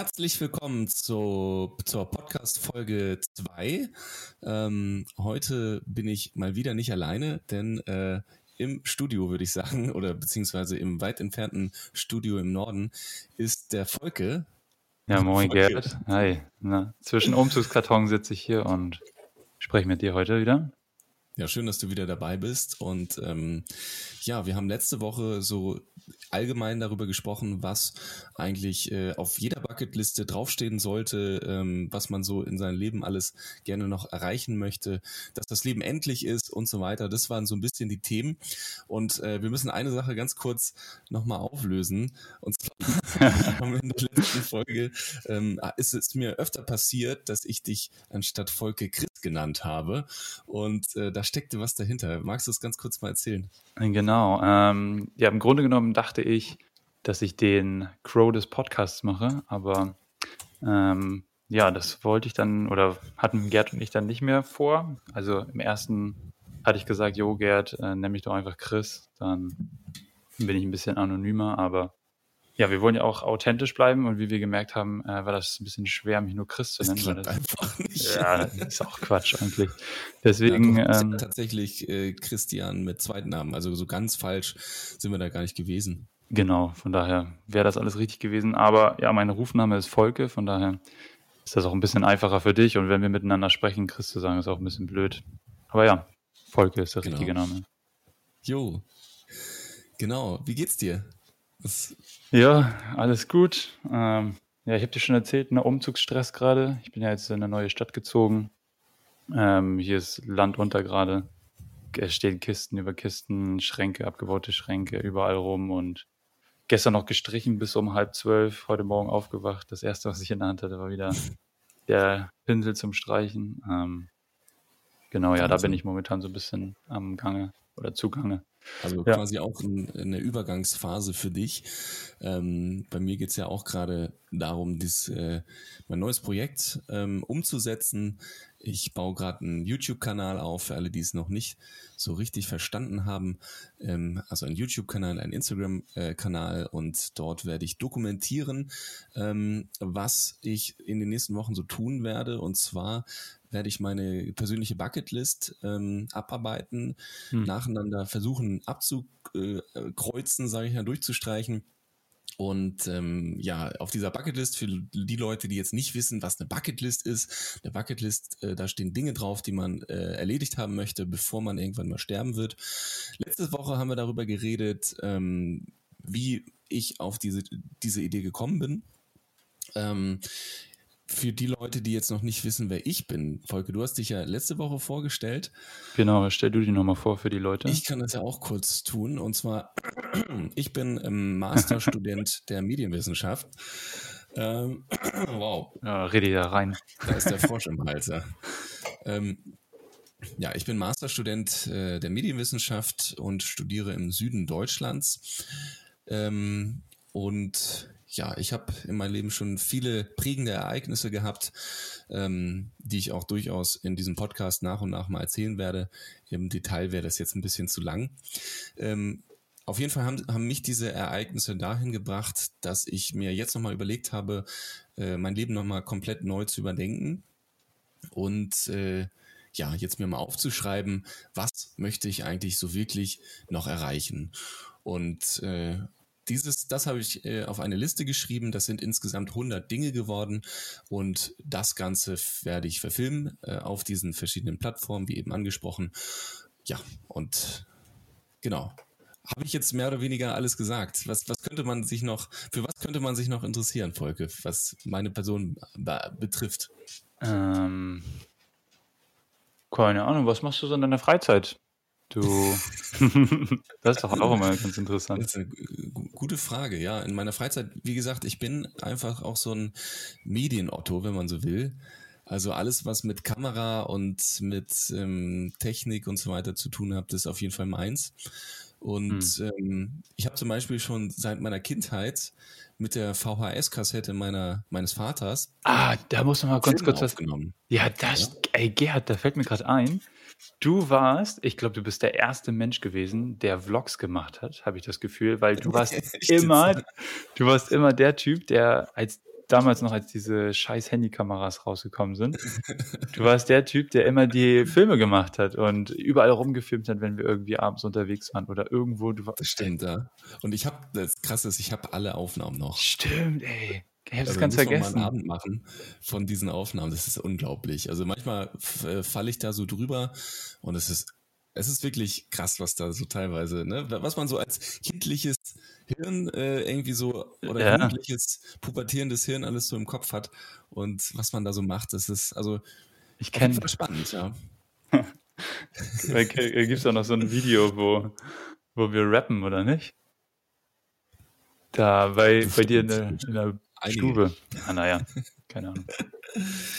Herzlich willkommen zu, zur Podcast-Folge 2. Ähm, heute bin ich mal wieder nicht alleine, denn äh, im Studio, würde ich sagen, oder beziehungsweise im weit entfernten Studio im Norden, ist der Volke. Ja, moin Volke. Gerd. Hi. Na, zwischen Umzugskarton sitze ich hier und spreche mit dir heute wieder. Ja, schön, dass du wieder dabei bist. Und ähm, ja, wir haben letzte Woche so allgemein darüber gesprochen, was eigentlich äh, auf jeder Bucketliste draufstehen sollte, ähm, was man so in seinem Leben alles gerne noch erreichen möchte, dass das Leben endlich ist und so weiter. Das waren so ein bisschen die Themen. Und äh, wir müssen eine Sache ganz kurz nochmal auflösen. Und zwar in der letzten Folge, ähm, ist es mir öfter passiert, dass ich dich anstatt Volke Chris genannt habe. Und äh, da steckte was dahinter. Magst du es ganz kurz mal erzählen? Genau. Ähm, ja, im Grunde genommen dachte ich, dass ich den Crow des Podcasts mache, aber ähm, ja, das wollte ich dann oder hatten Gerd und ich dann nicht mehr vor. Also im ersten hatte ich gesagt, jo Gerd, äh, nenn mich doch einfach Chris, dann bin ich ein bisschen anonymer, aber ja, wir wollen ja auch authentisch bleiben und wie wir gemerkt haben, äh, war das ein bisschen schwer, mich nur Chris zu nennen. Das, das einfach nicht. Ja, das ist auch Quatsch eigentlich. Deswegen. Ja, ähm, tatsächlich äh, Christian mit zweiten Namen. Also so ganz falsch sind wir da gar nicht gewesen. Genau, von daher wäre das alles richtig gewesen. Aber ja, mein Rufname ist Volke, von daher ist das auch ein bisschen einfacher für dich. Und wenn wir miteinander sprechen, Chris zu sagen, ist auch ein bisschen blöd. Aber ja, Volke ist der genau. richtige Name. Jo. Genau. Wie geht's dir? Was ja, alles gut. Ähm, ja, ich habe dir schon erzählt, ne, Umzugsstress gerade. Ich bin ja jetzt in eine neue Stadt gezogen. Ähm, hier ist Land unter gerade. Es stehen Kisten über Kisten, Schränke, abgebaute Schränke überall rum und gestern noch gestrichen bis um halb zwölf, heute Morgen aufgewacht. Das erste, was ich in der Hand hatte, war wieder der Pinsel zum Streichen. Ähm, genau, ja, da bin ich momentan so ein bisschen am Gange oder Zugange. Also ja. quasi auch in, in, der Übergangsphase für dich. Ähm, bei mir geht's ja auch gerade darum, dies, äh, mein neues Projekt ähm, umzusetzen. Ich baue gerade einen YouTube-Kanal auf, für alle, die es noch nicht so richtig verstanden haben. Ähm, also ein YouTube-Kanal, ein Instagram-Kanal und dort werde ich dokumentieren, ähm, was ich in den nächsten Wochen so tun werde. Und zwar werde ich meine persönliche Bucketlist ähm, abarbeiten, hm. nacheinander versuchen abzukreuzen, sage ich ja, durchzustreichen. Und ähm, ja, auf dieser Bucketlist, für die Leute, die jetzt nicht wissen, was eine Bucketlist ist, eine Bucketlist, äh, da stehen Dinge drauf, die man äh, erledigt haben möchte, bevor man irgendwann mal sterben wird. Letzte Woche haben wir darüber geredet, ähm, wie ich auf diese, diese Idee gekommen bin. Ähm, für die Leute, die jetzt noch nicht wissen, wer ich bin, Volke, du hast dich ja letzte Woche vorgestellt. Genau, stell du dich nochmal vor für die Leute. Ich kann das ja auch kurz tun. Und zwar, ich bin ähm, Masterstudent der Medienwissenschaft. Ähm, wow. Ja, rede da rein. Da ist der Frosch im Hals. Ja. Ähm, ja, ich bin Masterstudent äh, der Medienwissenschaft und studiere im Süden Deutschlands. Ähm, und ja, ich habe in meinem Leben schon viele prägende Ereignisse gehabt, ähm, die ich auch durchaus in diesem Podcast nach und nach mal erzählen werde. Im Detail wäre das jetzt ein bisschen zu lang. Ähm, auf jeden Fall haben, haben mich diese Ereignisse dahin gebracht, dass ich mir jetzt nochmal überlegt habe, äh, mein Leben nochmal komplett neu zu überdenken und äh, ja, jetzt mir mal aufzuschreiben, was möchte ich eigentlich so wirklich noch erreichen. Und äh, dieses, das habe ich äh, auf eine Liste geschrieben. Das sind insgesamt 100 Dinge geworden und das Ganze werde ich verfilmen äh, auf diesen verschiedenen Plattformen, wie eben angesprochen. Ja, und genau. Habe ich jetzt mehr oder weniger alles gesagt? Was, was könnte man sich noch, für was könnte man sich noch interessieren, Volke, was meine Person betrifft? Ähm, keine Ahnung, was machst du so in deiner Freizeit? Du, das ist doch auch immer ganz interessant. Das ist eine gute Frage, ja. In meiner Freizeit, wie gesagt, ich bin einfach auch so ein Medienotto, wenn man so will. Also alles, was mit Kamera und mit ähm, Technik und so weiter zu tun hat, ist auf jeden Fall meins. Und hm. ähm, ich habe zum Beispiel schon seit meiner Kindheit mit der VHS-Kassette meiner meines Vaters. Ah, da muss man mal ganz kurz was. Ja, das, ja? ey Gerhard, da fällt mir gerade ein. Du warst, ich glaube, du bist der erste Mensch gewesen, der Vlogs gemacht hat, habe ich das Gefühl, weil du warst immer, du warst immer der Typ, der als damals noch, als diese scheiß Handykameras rausgekommen sind. Du warst der Typ, der immer die Filme gemacht hat und überall rumgefilmt hat, wenn wir irgendwie abends unterwegs waren oder irgendwo. Du das stimmt, ja. Und ich habe, das krasse ist, ich habe alle Aufnahmen noch. Stimmt, ey. Ich habe das also ganz vergessen. Mal einen Abend machen von diesen Aufnahmen. Das ist unglaublich. Also manchmal äh, falle ich da so drüber und es ist es ist wirklich krass, was da so teilweise, ne, was man so als kindliches Hirn äh, irgendwie so oder ja. jugendliches, pubertierendes Hirn alles so im Kopf hat und was man da so macht, das ist also ich kenne spannend, ja. da gibt es auch noch so ein Video, wo, wo wir rappen, oder nicht? Da bei, bei dir in der, in der Stube. Ah, naja, keine Ahnung.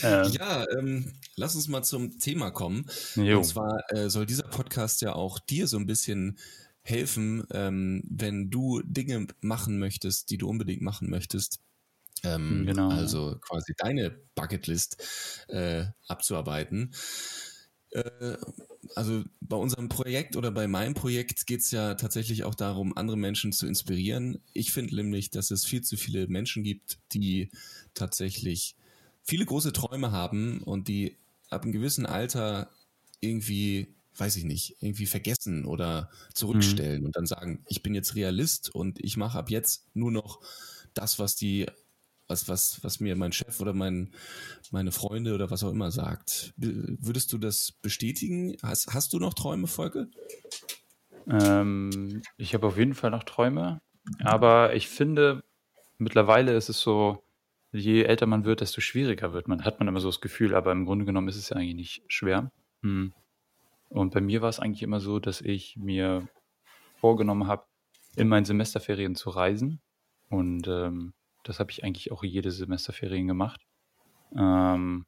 Äh. Ja, ähm, lass uns mal zum Thema kommen. Jo. Und zwar äh, soll dieser Podcast ja auch dir so ein bisschen helfen, ähm, wenn du Dinge machen möchtest, die du unbedingt machen möchtest. Ähm, genau. Also quasi deine Bucketlist äh, abzuarbeiten. Also bei unserem Projekt oder bei meinem Projekt geht es ja tatsächlich auch darum, andere Menschen zu inspirieren. Ich finde nämlich, dass es viel zu viele Menschen gibt, die tatsächlich viele große Träume haben und die ab einem gewissen Alter irgendwie, weiß ich nicht, irgendwie vergessen oder zurückstellen mhm. und dann sagen, ich bin jetzt Realist und ich mache ab jetzt nur noch das, was die, was, was, was mir mein Chef oder mein, meine Freunde oder was auch immer sagt. Würdest du das bestätigen? Hast, hast du noch Träume, Volke? Ähm, ich habe auf jeden Fall noch Träume, aber ich finde, mittlerweile ist es so, je älter man wird, desto schwieriger wird man. Hat man immer so das Gefühl, aber im Grunde genommen ist es ja eigentlich nicht schwer. Hm. Und bei mir war es eigentlich immer so, dass ich mir vorgenommen habe, in meinen Semesterferien zu reisen. Und ähm, das habe ich eigentlich auch jede Semesterferien gemacht. Ähm,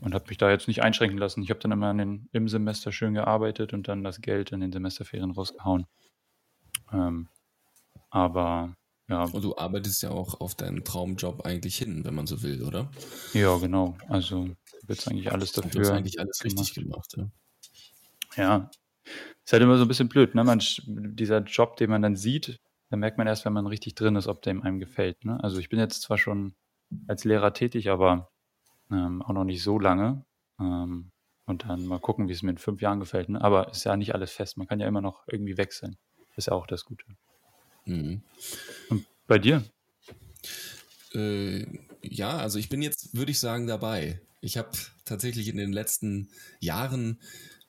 und habe mich da jetzt nicht einschränken lassen. Ich habe dann immer den, im Semester schön gearbeitet und dann das Geld in den Semesterferien rausgehauen. Ähm, aber ja. Und du arbeitest ja auch auf deinen Traumjob eigentlich hin, wenn man so will, oder? Ja, genau. Also wird es eigentlich alles dafür. Du hast eigentlich alles gemacht. richtig gemacht, ja. Ja. Ist halt immer so ein bisschen blöd, ne? Man, dieser Job, den man dann sieht, da merkt man erst, wenn man richtig drin ist, ob der einem gefällt. Ne? Also ich bin jetzt zwar schon als Lehrer tätig, aber ähm, auch noch nicht so lange. Ähm, und dann mal gucken, wie es mir in fünf Jahren gefällt. Ne? Aber ist ja nicht alles fest. Man kann ja immer noch irgendwie wechseln. Ist ja auch das Gute. Mhm. Und bei dir? Äh, ja, also ich bin jetzt, würde ich sagen, dabei. Ich habe tatsächlich in den letzten Jahren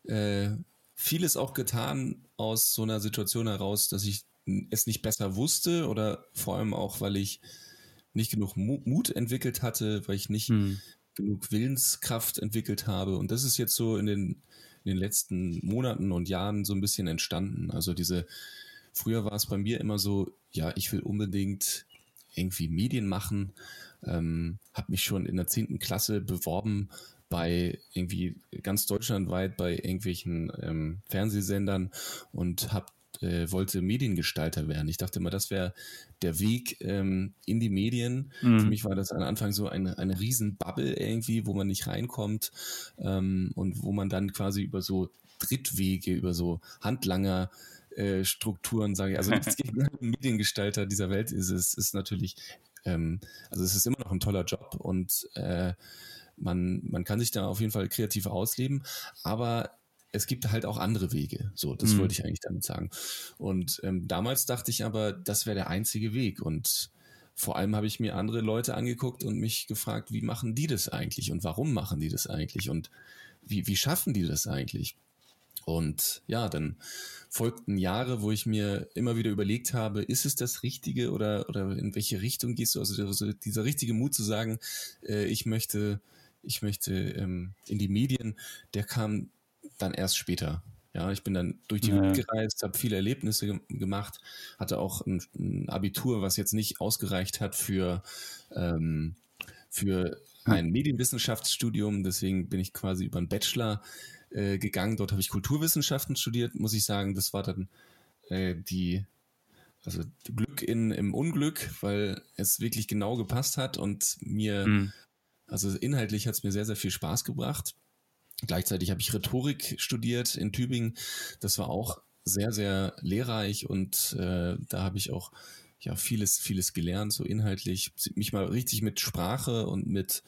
äh, vieles auch getan aus so einer Situation heraus, dass ich es nicht besser wusste oder vor allem auch, weil ich nicht genug Mut entwickelt hatte, weil ich nicht hm. genug Willenskraft entwickelt habe. Und das ist jetzt so in den, in den letzten Monaten und Jahren so ein bisschen entstanden. Also diese Früher war es bei mir immer so, ja, ich will unbedingt irgendwie Medien machen, ähm, habe mich schon in der zehnten Klasse beworben bei irgendwie ganz deutschlandweit bei irgendwelchen ähm, Fernsehsendern und hab, äh, wollte Mediengestalter werden. Ich dachte immer, das wäre der Weg ähm, in die Medien. Mhm. Für mich war das am Anfang so eine, eine riesen Bubble irgendwie, wo man nicht reinkommt ähm, und wo man dann quasi über so Drittwege, über so Handlanger äh, Strukturen, sage ich. Also nichts gegen Mediengestalter dieser Welt ist es ist natürlich, ähm, also es ist immer noch ein toller Job und äh, man, man kann sich da auf jeden Fall kreativ ausleben, aber es gibt halt auch andere Wege. So, das mhm. wollte ich eigentlich damit sagen. Und ähm, damals dachte ich aber, das wäre der einzige Weg. Und vor allem habe ich mir andere Leute angeguckt und mich gefragt, wie machen die das eigentlich und warum machen die das eigentlich und wie, wie schaffen die das eigentlich? Und ja, dann folgten Jahre, wo ich mir immer wieder überlegt habe, ist es das Richtige oder, oder in welche Richtung gehst du? Also dieser richtige Mut zu sagen, äh, ich möchte, ich möchte ähm, in die Medien, der kam dann erst später. Ja, ich bin dann durch die ja. Welt gereist, habe viele Erlebnisse ge gemacht, hatte auch ein, ein, Abitur, was jetzt nicht ausgereicht hat für, ähm, für ein Medienwissenschaftsstudium. Deswegen bin ich quasi über einen Bachelor äh, gegangen. Dort habe ich Kulturwissenschaften studiert, muss ich sagen. Das war dann äh, die, also Glück in, im Unglück, weil es wirklich genau gepasst hat und mir, mhm. also inhaltlich hat es mir sehr, sehr viel Spaß gebracht. Gleichzeitig habe ich Rhetorik studiert in Tübingen. Das war auch sehr, sehr lehrreich und äh, da habe ich auch ja vieles, vieles gelernt, so inhaltlich, mich mal richtig mit Sprache und mit,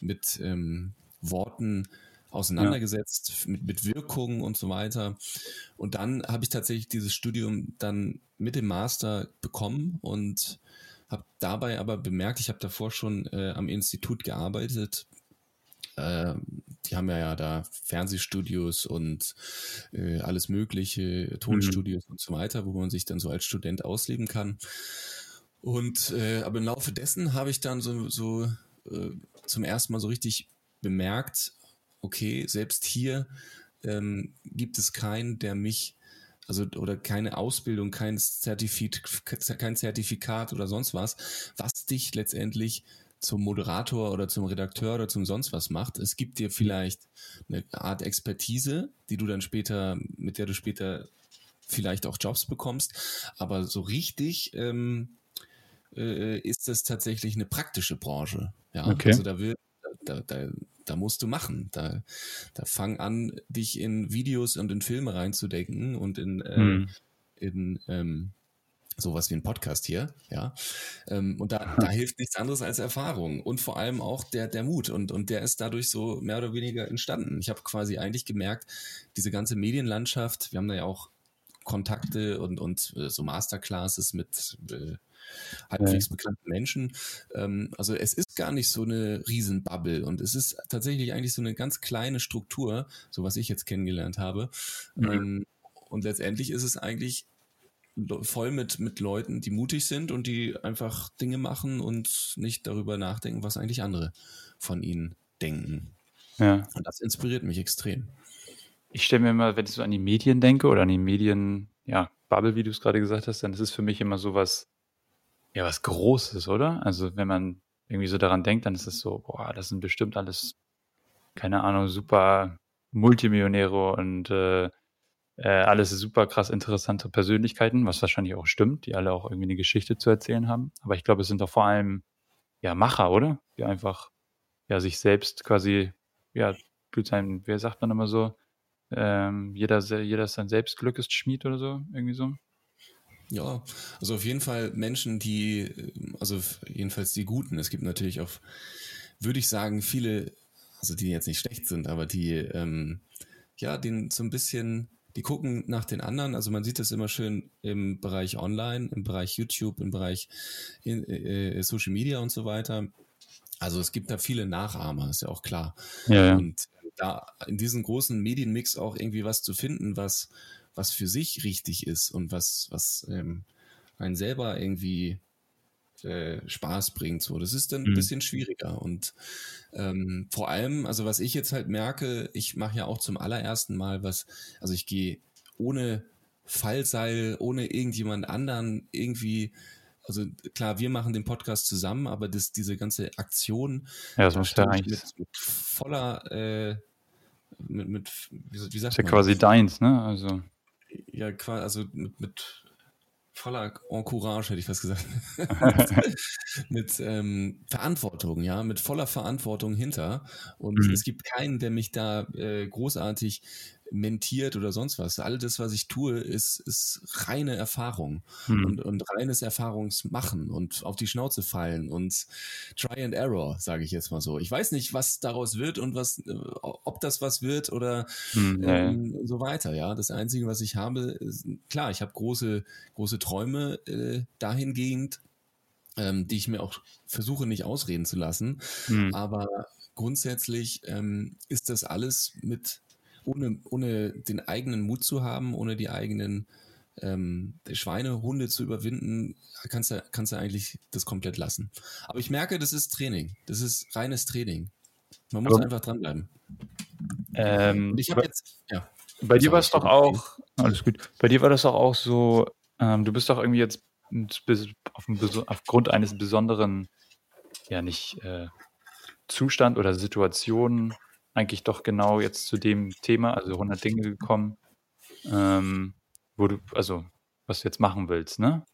mit ähm, Worten auseinandergesetzt, ja. mit, mit Wirkungen und so weiter. Und dann habe ich tatsächlich dieses Studium dann mit dem Master bekommen und habe dabei aber bemerkt, ich habe davor schon äh, am Institut gearbeitet. Äh, die haben ja, ja da Fernsehstudios und äh, alles mögliche, Tonstudios mhm. und so weiter, wo man sich dann so als Student ausleben kann. Und äh, aber im Laufe dessen habe ich dann so, so äh, zum ersten Mal so richtig bemerkt, okay, selbst hier ähm, gibt es keinen, der mich, also oder keine Ausbildung, kein Zertifikat, kein Zertifikat oder sonst was, was dich letztendlich zum Moderator oder zum Redakteur oder zum sonst was macht. Es gibt dir vielleicht eine Art Expertise, die du dann später, mit der du später vielleicht auch Jobs bekommst, aber so richtig ähm, äh, ist das tatsächlich eine praktische Branche. Ja, okay. also da wird da, da, da musst du machen. Da, da fang an, dich in Videos und in Filme reinzudenken und in, äh, hm. in ähm, sowas wie ein Podcast hier, ja. Ähm, und da, da hilft nichts anderes als Erfahrung und vor allem auch der, der Mut. Und, und der ist dadurch so mehr oder weniger entstanden. Ich habe quasi eigentlich gemerkt, diese ganze Medienlandschaft, wir haben da ja auch Kontakte und, und äh, so Masterclasses mit äh, halbwegs bekannten Menschen. Ähm, also es ist gar nicht so eine Riesenbubble und es ist tatsächlich eigentlich so eine ganz kleine Struktur, so was ich jetzt kennengelernt habe. Mhm. Ähm, und letztendlich ist es eigentlich voll mit, mit Leuten, die mutig sind und die einfach Dinge machen und nicht darüber nachdenken, was eigentlich andere von ihnen denken. Ja. Und das inspiriert mich extrem. Ich stelle mir immer, wenn ich so an die Medien denke oder an die Medien, ja, Bubble, wie du es gerade gesagt hast, dann ist es für mich immer so was, ja, was Großes, oder? Also wenn man irgendwie so daran denkt, dann ist es so, boah, das sind bestimmt alles, keine Ahnung, super Multimillionäre und äh, äh, alles super krass interessante Persönlichkeiten, was wahrscheinlich auch stimmt, die alle auch irgendwie eine Geschichte zu erzählen haben. Aber ich glaube, es sind doch vor allem ja Macher, oder? Die einfach ja sich selbst quasi, ja, sein, wer sagt man immer so, ähm, jeder, jeder sein Selbstglück ist Schmied oder so, irgendwie so. Ja, also auf jeden Fall Menschen, die, also jedenfalls die Guten. Es gibt natürlich auch, würde ich sagen, viele, also die jetzt nicht schlecht sind, aber die, ähm, ja, den so ein bisschen, die gucken nach den anderen. Also man sieht das immer schön im Bereich Online, im Bereich YouTube, im Bereich in, äh, Social Media und so weiter. Also es gibt da viele Nachahmer, ist ja auch klar. Ja, ja. Und da in diesem großen Medienmix auch irgendwie was zu finden, was was für sich richtig ist und was, was ähm, einen selber irgendwie äh, Spaß bringt. So, das ist dann mhm. ein bisschen schwieriger. Und ähm, vor allem, also was ich jetzt halt merke, ich mache ja auch zum allerersten Mal was, also ich gehe ohne Fallseil, ohne irgendjemand anderen irgendwie also klar, wir machen den Podcast zusammen, aber das, diese ganze Aktion ja, das muss ja eigentlich mit, mit voller, äh, mit, mit wie, wie sagt ist ja quasi deins, ne? Also ja, quasi, also mit, mit voller Encourage, hätte ich fast gesagt. mit ähm, Verantwortung, ja, mit voller Verantwortung hinter. Und mhm. es gibt keinen, der mich da äh, großartig mentiert oder sonst was. All das, was ich tue, ist, ist reine Erfahrung mhm. und, und reines Erfahrungsmachen und auf die Schnauze fallen und Try and Error, sage ich jetzt mal so. Ich weiß nicht, was daraus wird und was, äh, ob das was wird oder mhm. ähm, so weiter. Ja, das Einzige, was ich habe, ist, klar, ich habe große, große Träume äh, dahingehend, ähm, die ich mir auch versuche nicht ausreden zu lassen. Mhm. Aber grundsätzlich ähm, ist das alles mit ohne, ohne den eigenen Mut zu haben, ohne die eigenen ähm, Schweinehunde zu überwinden, kannst du, kannst du eigentlich das komplett lassen. Aber ich merke, das ist Training. Das ist reines Training. Man muss Aber, einfach dranbleiben. Ähm, ich habe jetzt, ja. Bei dir war es doch auch, alles gut, bei dir war das doch auch so, ähm, du bist doch irgendwie jetzt auf aufgrund eines besonderen, ja nicht äh, Zustand oder Situation eigentlich doch genau jetzt zu dem Thema, also 100 Dinge gekommen, ähm, wo du, also was du jetzt machen willst, ne?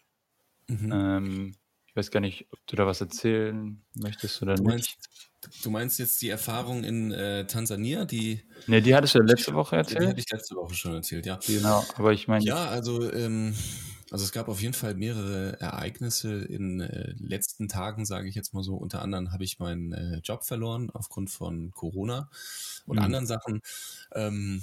Mhm. Ähm, ich weiß gar nicht, ob du da was erzählen möchtest oder du meinst, nicht. Du meinst jetzt die Erfahrung in äh, Tansania, die. Ne, die hattest du letzte Woche erzählt. Die hatte ich letzte Woche schon erzählt, ja. Genau, aber ich meine. Ja, also, ähm, also es gab auf jeden Fall mehrere Ereignisse in äh, letzten Tagen, sage ich jetzt mal so. Unter anderem habe ich meinen äh, Job verloren aufgrund von Corona und mhm. anderen Sachen. Ähm,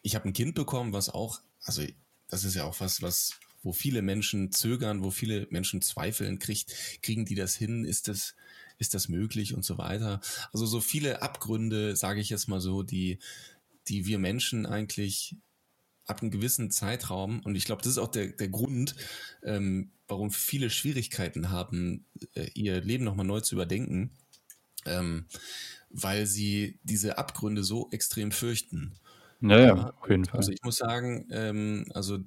ich habe ein Kind bekommen, was auch, also das ist ja auch was, was wo viele Menschen zögern, wo viele Menschen zweifeln, kriegt, kriegen die das hin? Ist das, ist das möglich und so weiter? Also so viele Abgründe, sage ich jetzt mal so, die, die wir Menschen eigentlich ab einem gewissen Zeitraum, und ich glaube, das ist auch der, der Grund, ähm, warum viele Schwierigkeiten haben, äh, ihr Leben nochmal neu zu überdenken, ähm, weil sie diese Abgründe so extrem fürchten. Naja, ja, auf jeden Fall. Also ich muss sagen, ähm, also,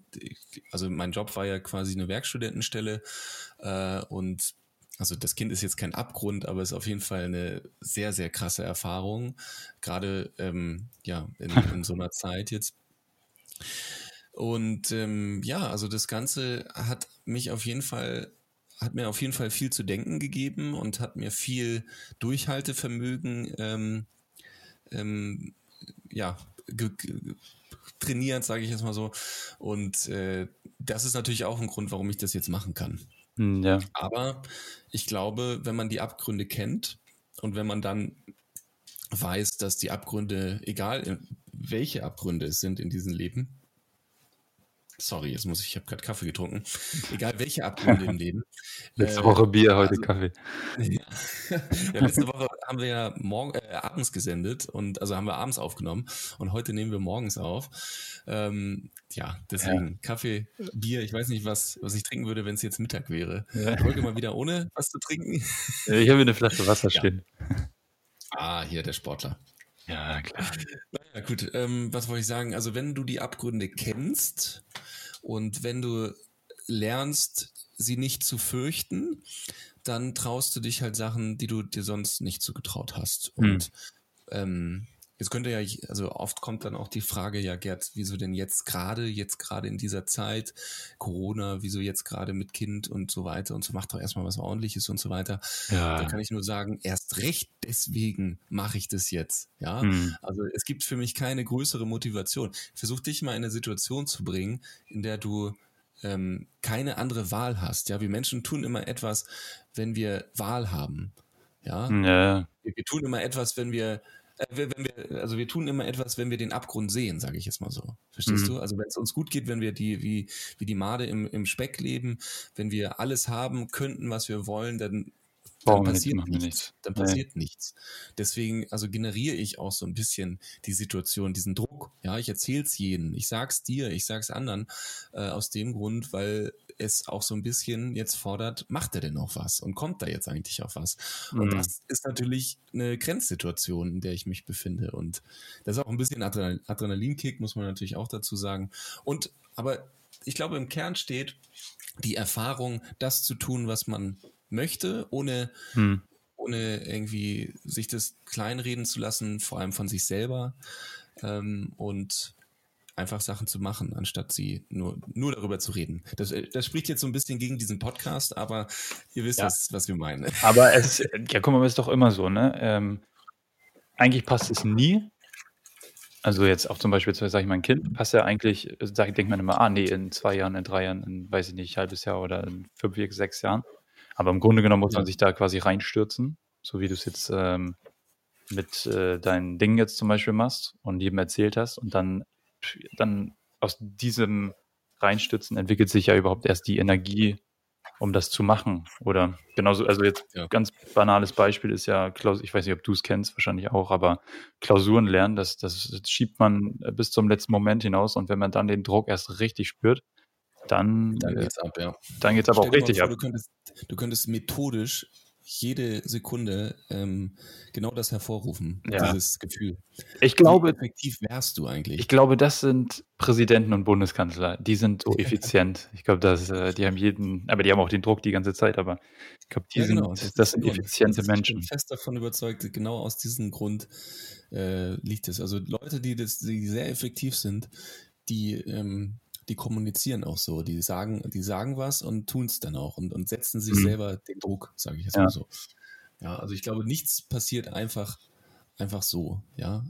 also mein Job war ja quasi eine Werkstudentenstelle äh, und also das Kind ist jetzt kein Abgrund, aber es ist auf jeden Fall eine sehr, sehr krasse Erfahrung. Gerade ähm, ja, in, in so einer Zeit jetzt. Und ähm, ja, also das Ganze hat mich auf jeden Fall, hat mir auf jeden Fall viel zu denken gegeben und hat mir viel Durchhaltevermögen ähm, ähm, ja, trainiert, sage ich jetzt mal so. Und äh, das ist natürlich auch ein Grund, warum ich das jetzt machen kann. Hm, ja. Aber ich glaube, wenn man die Abgründe kennt und wenn man dann weiß, dass die Abgründe, egal welche Abgründe es sind in diesem Leben, Sorry, jetzt muss ich, ich habe gerade Kaffee getrunken. Egal welche Abgründe im Leben. Letzte äh, Woche Bier, heute also, Kaffee. Ja, ja, letzte Woche haben wir ja morgen, äh, abends gesendet und also haben wir abends aufgenommen und heute nehmen wir morgens auf. Ähm, ja, deswegen ja. Kaffee, Bier, ich weiß nicht, was, was ich trinken würde, wenn es jetzt Mittag wäre. Ja. Heute mal wieder ohne was zu trinken. ich habe eine Flasche Wasser stehen. Ah, hier der Sportler. Ja, klar. Naja, gut. Ähm, was wollte ich sagen? Also, wenn du die Abgründe kennst und wenn du lernst, sie nicht zu fürchten, dann traust du dich halt Sachen, die du dir sonst nicht zugetraut hast. Und hm. ähm, Jetzt könnte ja, also oft kommt dann auch die Frage, ja, Gerd, wieso denn jetzt gerade, jetzt gerade in dieser Zeit, Corona, wieso jetzt gerade mit Kind und so weiter und so, macht doch erstmal was ordentliches und so weiter. Ja. Da kann ich nur sagen, erst recht deswegen mache ich das jetzt. Ja, hm. also es gibt für mich keine größere Motivation. Versuch dich mal in eine Situation zu bringen, in der du ähm, keine andere Wahl hast. Ja, wir Menschen tun immer etwas, wenn wir Wahl haben. Ja, ja. Wir, wir tun immer etwas, wenn wir wenn wir, also wir tun immer etwas, wenn wir den Abgrund sehen, sage ich jetzt mal so. Verstehst mhm. du? Also wenn es uns gut geht, wenn wir die, wie, wie die Made im, im Speck leben, wenn wir alles haben könnten, was wir wollen, dann dann passiert nichts. nichts. Dann passiert nee. nichts. Deswegen, also generiere ich auch so ein bisschen die Situation, diesen Druck. Ja, ich erzähle es jedem, ich sag's dir, ich sag's anderen, äh, aus dem Grund, weil es auch so ein bisschen jetzt fordert, macht er denn noch was und kommt da jetzt eigentlich auf was? Mhm. Und das ist natürlich eine Grenzsituation, in der ich mich befinde. Und das ist auch ein bisschen Adrenal Adrenalinkick, muss man natürlich auch dazu sagen. Und aber ich glaube, im Kern steht die Erfahrung, das zu tun, was man möchte, ohne, hm. ohne irgendwie sich das kleinreden zu lassen, vor allem von sich selber. Ähm, und einfach Sachen zu machen, anstatt sie nur, nur darüber zu reden. Das, äh, das spricht jetzt so ein bisschen gegen diesen Podcast, aber ihr wisst, ja. was, was wir meinen. Aber es, ja, guck mal, ist doch immer so, ne? Ähm, eigentlich passt es nie. Also jetzt auch zum Beispiel, sage ich mein Kind, passt ja eigentlich, sag, denkt man immer, ah nee, in zwei Jahren, in drei Jahren, in, weiß ich nicht, halbes Jahr oder in fünf, sechs Jahren. Aber im Grunde genommen muss man sich da quasi reinstürzen, so wie du es jetzt ähm, mit äh, deinen Dingen jetzt zum Beispiel machst und jedem erzählt hast. Und dann, dann aus diesem Reinstürzen entwickelt sich ja überhaupt erst die Energie, um das zu machen. Oder genauso, also jetzt ja. ganz banales Beispiel ist ja, ich weiß nicht, ob du es kennst, wahrscheinlich auch, aber Klausuren lernen, das, das, das schiebt man bis zum letzten Moment hinaus und wenn man dann den Druck erst richtig spürt, dann, dann äh, geht's ab, ja. Dann geht's aber auch richtig vor, ab. Du könntest, du könntest methodisch jede Sekunde ähm, genau das hervorrufen, ja. dieses Gefühl. Ich glaube, Wie effektiv wärst du eigentlich? Ich glaube, das sind Präsidenten und Bundeskanzler. Die sind so effizient. Ich glaube, dass äh, die haben jeden, aber die haben auch den Druck die ganze Zeit. Aber ich glaube, die ja, genau. sind, das, das sind effiziente das Menschen. Ich bin fest davon überzeugt, genau aus diesem Grund äh, liegt es. Also Leute, die das, die sehr effektiv sind, die ähm, die kommunizieren auch so. Die sagen, die sagen was und tun es dann auch und, und setzen sich mhm. selber den Druck, sage ich jetzt ja. mal so. Ja, also ich glaube, nichts passiert einfach, einfach so, ja.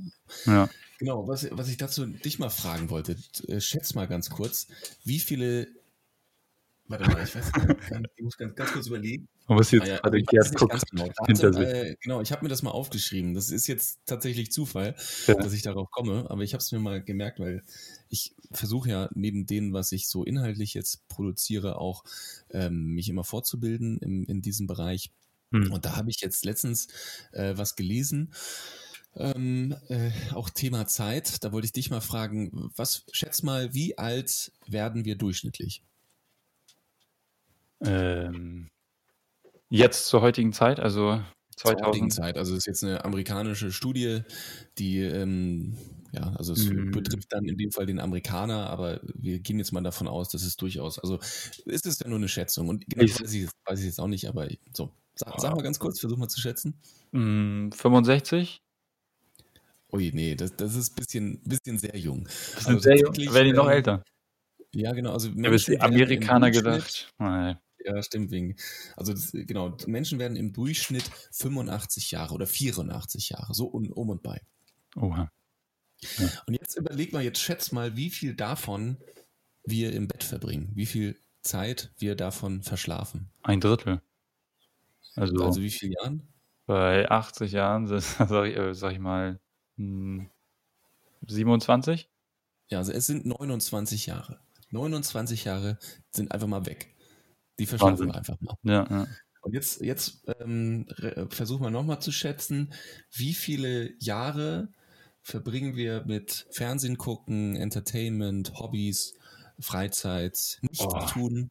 Ja. Genau, was, was ich dazu dich mal fragen wollte, äh, schätz mal ganz kurz, wie viele Warte mal, ich weiß nicht, ich muss ganz, ganz kurz überlegen. Man muss jetzt Ah ja, gerade Gerd nicht guckt genau. hinter sich. äh, genau, ich habe mir das mal aufgeschrieben. Das ist jetzt tatsächlich Zufall, Ja. dass ich darauf komme, aber ich habe es mir mal gemerkt, weil ich versuche ja neben dem, was ich so inhaltlich jetzt produziere, auch ähm, mich immer fortzubilden im, in diesem Bereich. Hm. Und da habe ich jetzt letztens äh, was gelesen. Ähm, äh, auch Thema Zeit. Da wollte ich dich mal fragen, was schätz mal, wie alt werden wir durchschnittlich? Ähm, jetzt zur heutigen Zeit, also Zur heutigen 2000. Zeit. Also das ist jetzt eine amerikanische Studie, die ähm, ja, also es Mhm. betrifft dann in dem Fall den Amerikaner, aber wir gehen jetzt mal davon aus, dass es durchaus, also es ist ja nur eine Schätzung und genau Ich- weiß ich, jetzt- weiß ich jetzt auch nicht, aber so. Sag, sag mal ganz kurz, versuch mal zu schätzen. Hm, 65? Ui, nee, das, das ist ein bisschen, bisschen sehr jung. Das Also sind sehr jung. Werden die noch ähm, älter? Ja, genau. Also im Amerikaner gedacht. Nein. Ja, stimmt wegen. Also das, genau, Menschen werden im Durchschnitt 85 Jahre oder 84 Jahre, so um, um und bei. Oha. Und jetzt überleg mal, jetzt schätz mal, wie viel davon wir im Bett verbringen, wie viel Zeit wir davon verschlafen. Ein Drittel. Also, Also wie viele Jahren? bei 80 Jahren sind, sag ich, äh, sag ich mal, hm, 27? Ja, also es sind 29 Jahre. 29 Jahre sind einfach mal weg. Die verschlafen wir einfach mal. Ja, ja. Und jetzt, jetzt ähm, versuchen wir nochmal zu schätzen, wie viele Jahre verbringen wir mit Fernsehen gucken, Entertainment, Hobbys, Freizeit, nichts Boah. tun.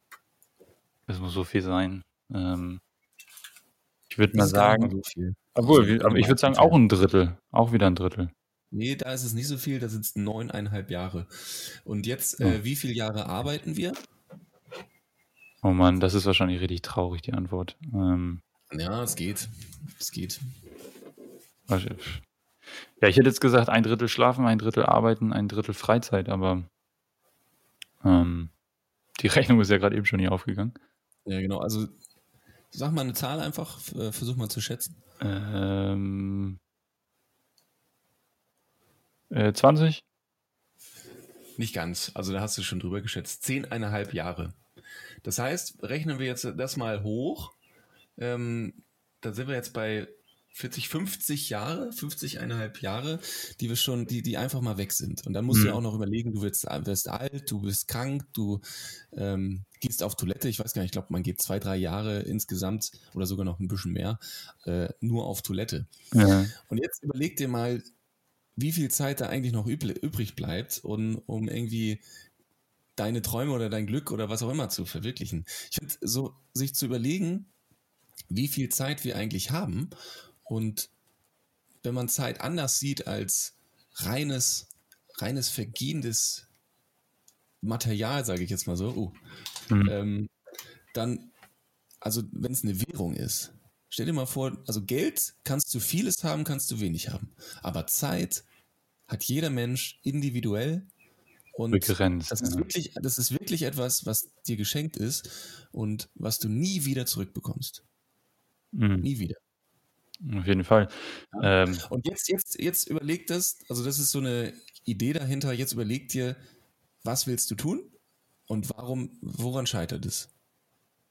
Das muss so viel sein. Ähm, ich würde mal sagen, so viel. obwohl, wie- aber ich würde sagen, auch ein Drittel. Auch wieder ein Drittel. Nee, da ist es nicht so viel, da sind es neuneinhalb Jahre. Und jetzt, Ja. äh, wie viele Jahre arbeiten wir? Oh Mann, das ist wahrscheinlich richtig traurig, die Antwort. Ähm, Ja, es geht. Es geht. ja, ich hätte jetzt gesagt, ein Drittel schlafen, ein Drittel arbeiten, ein Drittel Freizeit, aber ähm, die Rechnung ist ja gerade eben schon hier aufgegangen. Ja, genau. Also sag mal eine Zahl einfach, äh, versuch mal zu schätzen. Ähm, äh, 20? Nicht ganz. Also da hast du schon drüber geschätzt. Zehneinhalb Jahre. Das heißt, rechnen wir jetzt das mal hoch. Ähm, da sind wir jetzt bei 40, 50 Jahre, 50,5 Jahre, die wir schon, die, die einfach mal weg sind. Und dann musst du Mhm. ja auch noch überlegen, du wirst, wirst alt, du bist krank, du ähm, gehst auf Toilette. Ich weiß gar nicht, ich glaube, man geht zwei, drei Jahre insgesamt oder sogar noch ein bisschen mehr äh, nur auf Toilette. Ja. Und jetzt überleg dir mal, wie viel Zeit da eigentlich noch übrig bleibt, um, um irgendwie deine Träume oder dein Glück oder was auch immer zu verwirklichen. Ich finde, so sich zu überlegen, wie viel Zeit wir eigentlich haben und wenn man Zeit anders sieht als reines, reines vergehendes Material, sage ich jetzt mal so, uh, Mhm. ähm, dann, also wenn es eine Währung ist, stell dir mal vor, also Geld kannst du vieles haben, kannst du wenig haben. Aber Zeit hat jeder Mensch individuell und Begrenzt. das ist ja. wirklich, das ist wirklich etwas, was dir geschenkt ist und was du nie wieder zurückbekommst. Mhm. Nie wieder. Auf jeden Fall. Ähm, Und jetzt, jetzt, jetzt überleg das, also das ist so eine Idee dahinter, jetzt überleg dir, was willst du tun und warum, woran scheitert es?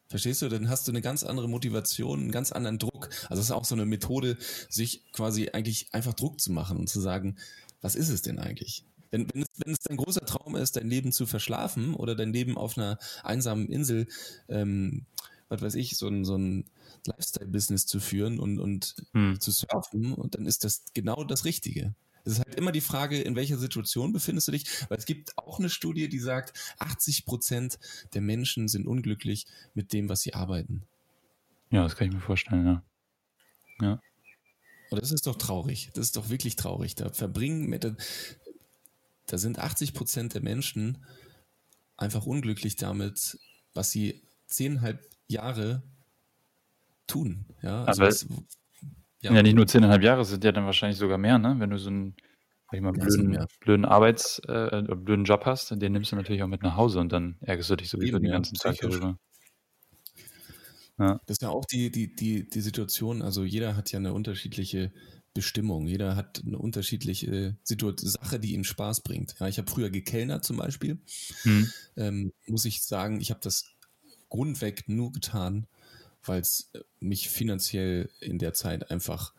Verstehst du? Dann hast du eine ganz andere Motivation, einen ganz anderen Druck. Also es ist auch so eine Methode, sich quasi eigentlich einfach Druck zu machen und zu sagen, was ist es denn eigentlich? Wenn, wenn, es, wenn es dein großer Traum ist, dein Leben zu verschlafen oder dein Leben auf einer einsamen Insel, ähm, was weiß ich, so ein, so ein Lifestyle-Business zu führen und, und hm. zu surfen und dann ist das genau das Richtige. Es ist halt immer die Frage, in welcher Situation befindest du dich, weil es gibt auch eine Studie, die sagt, 80 Prozent der Menschen sind unglücklich mit dem, was sie arbeiten. Ja, das kann ich mir vorstellen, ja. Und das ist doch traurig. Das ist doch wirklich traurig. Da verbringen, mit, da sind 80 Prozent der Menschen einfach unglücklich damit, was sie zehnhalb Jahre tun. Ja, also Aber- das, Ja. nicht nur zehneinhalb Jahre, es sind ja dann wahrscheinlich sogar mehr, ne? Wenn du so einen, sag ich mal, Ja, es blöden, blöden Arbeits-, äh, blöden Job hast, den nimmst du natürlich auch mit nach Hause und dann ärgerst du dich sowieso Eben, den ja, ganzen Tag darüber. Das ist ja auch die, die, die, die Situation, also jeder hat ja eine unterschiedliche Bestimmung, jeder hat eine unterschiedliche Situ Sache, die ihm Spaß bringt. Ja, ich habe früher gekellnert zum Beispiel. Hm. Ähm, muss ich sagen, ich habe das grundweg nur getan, weil es mich finanziell in der Zeit einfach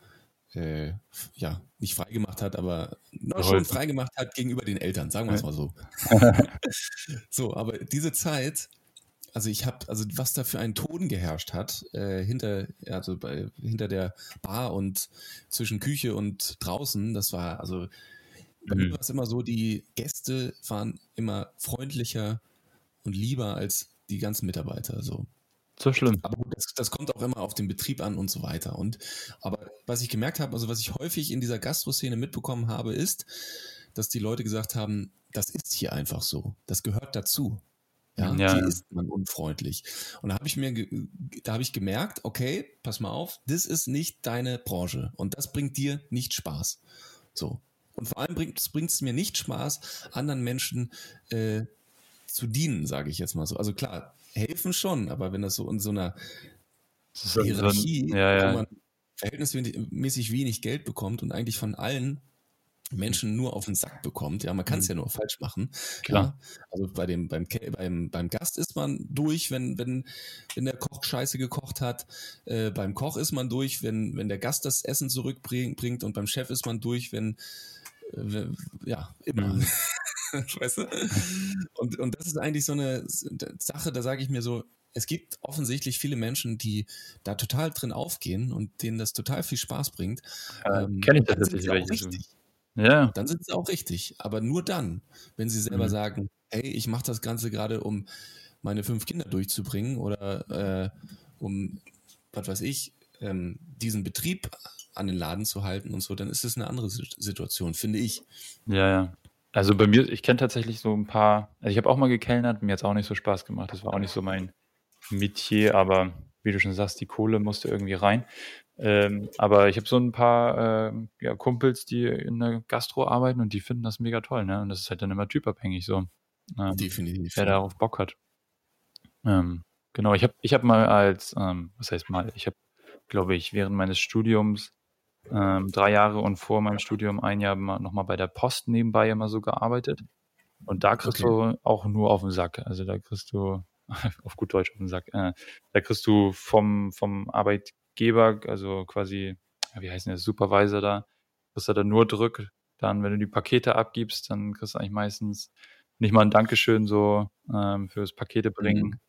äh, ja, nicht freigemacht hat, aber noch schon freigemacht hat gegenüber den Eltern, sagen wir es mal so. so, aber diese Zeit, also ich habe, also was da für ein Ton geherrscht hat, äh, hinter, also bei, hinter der Bar und zwischen Küche und draußen, das war, also bei mhm. mir war es immer so, die Gäste waren immer freundlicher und lieber als die ganzen Mitarbeiter. So. So schlimm. Aber gut, das, das, kommt auch immer auf den Betrieb an und so weiter. Und aber was ich gemerkt habe, also was ich häufig in dieser Gastroszene mitbekommen habe, ist, dass die Leute gesagt haben, das ist hier einfach so. Das gehört dazu. Ja, ja. hier ist man unfreundlich. Und da habe ich mir, da habe ich gemerkt, okay, pass mal auf, das ist nicht deine Branche und das bringt dir nicht Spaß. So. Und vor allem bringt es mir nicht Spaß, anderen Menschen äh, zu dienen, sage ich jetzt mal so. Also klar, helfen schon, aber wenn das so in so einer Hierarchie, so, ja, ja. wo man verhältnismäßig wenig Geld bekommt und eigentlich von allen Menschen nur auf den Sack bekommt. Ja, man kann es mhm. ja nur falsch machen. Klar. Ja, also bei dem, beim, beim, beim Gast ist man durch, wenn, wenn, wenn der Koch Scheiße gekocht hat. Äh, beim Koch ist man durch, wenn, wenn der Gast das Essen zurückbringt und beim Chef ist man durch, wenn, äh, ja, immer. Mhm. weißt du? Und, und das ist eigentlich so eine Sache, da sage ich mir so, es gibt offensichtlich viele Menschen, die da total drin aufgehen und denen das total viel Spaß bringt. Äh, ähm, Kenne ich tatsächlich welche. Richtig. Ja. Dann sind sie auch richtig. Aber nur dann, wenn sie selber mhm. sagen, hey, ich mache das Ganze gerade, um meine fünf Kinder durchzubringen oder äh, um, was weiß ich, ähm, diesen Betrieb an den Laden zu halten und so, dann ist es eine andere Situation, finde ich. Ja, ja. Also bei mir, ich kenne tatsächlich so ein paar, also ich habe auch mal gekellnert, mir hat es auch nicht so Spaß gemacht, das war auch nicht so mein Metier, aber wie du schon sagst, die Kohle musste irgendwie rein. Ähm, aber ich habe so ein paar äh, ja, Kumpels, die in der Gastro arbeiten und die finden das mega toll, ne? Und das ist halt dann immer typabhängig so. Ähm, Definitiv. Wer darauf Bock hat. Ähm, genau, ich habe ich hab mal als, ähm, was heißt mal, ich habe, glaube ich, während meines Studiums ähm, drei Jahre und vor meinem Studium ein Jahr nochmal bei der Post nebenbei immer so gearbeitet. Und da kriegst okay. du auch nur auf den Sack. Also da kriegst du, auf gut Deutsch auf den Sack, äh, da kriegst du vom, vom Arbeitgeber, also quasi, wie heißt denn der Supervisor da, kriegst du da nur Drück. Dann, wenn du die Pakete abgibst, dann kriegst du eigentlich meistens nicht mal ein Dankeschön so ähm, fürs Pakete bringen.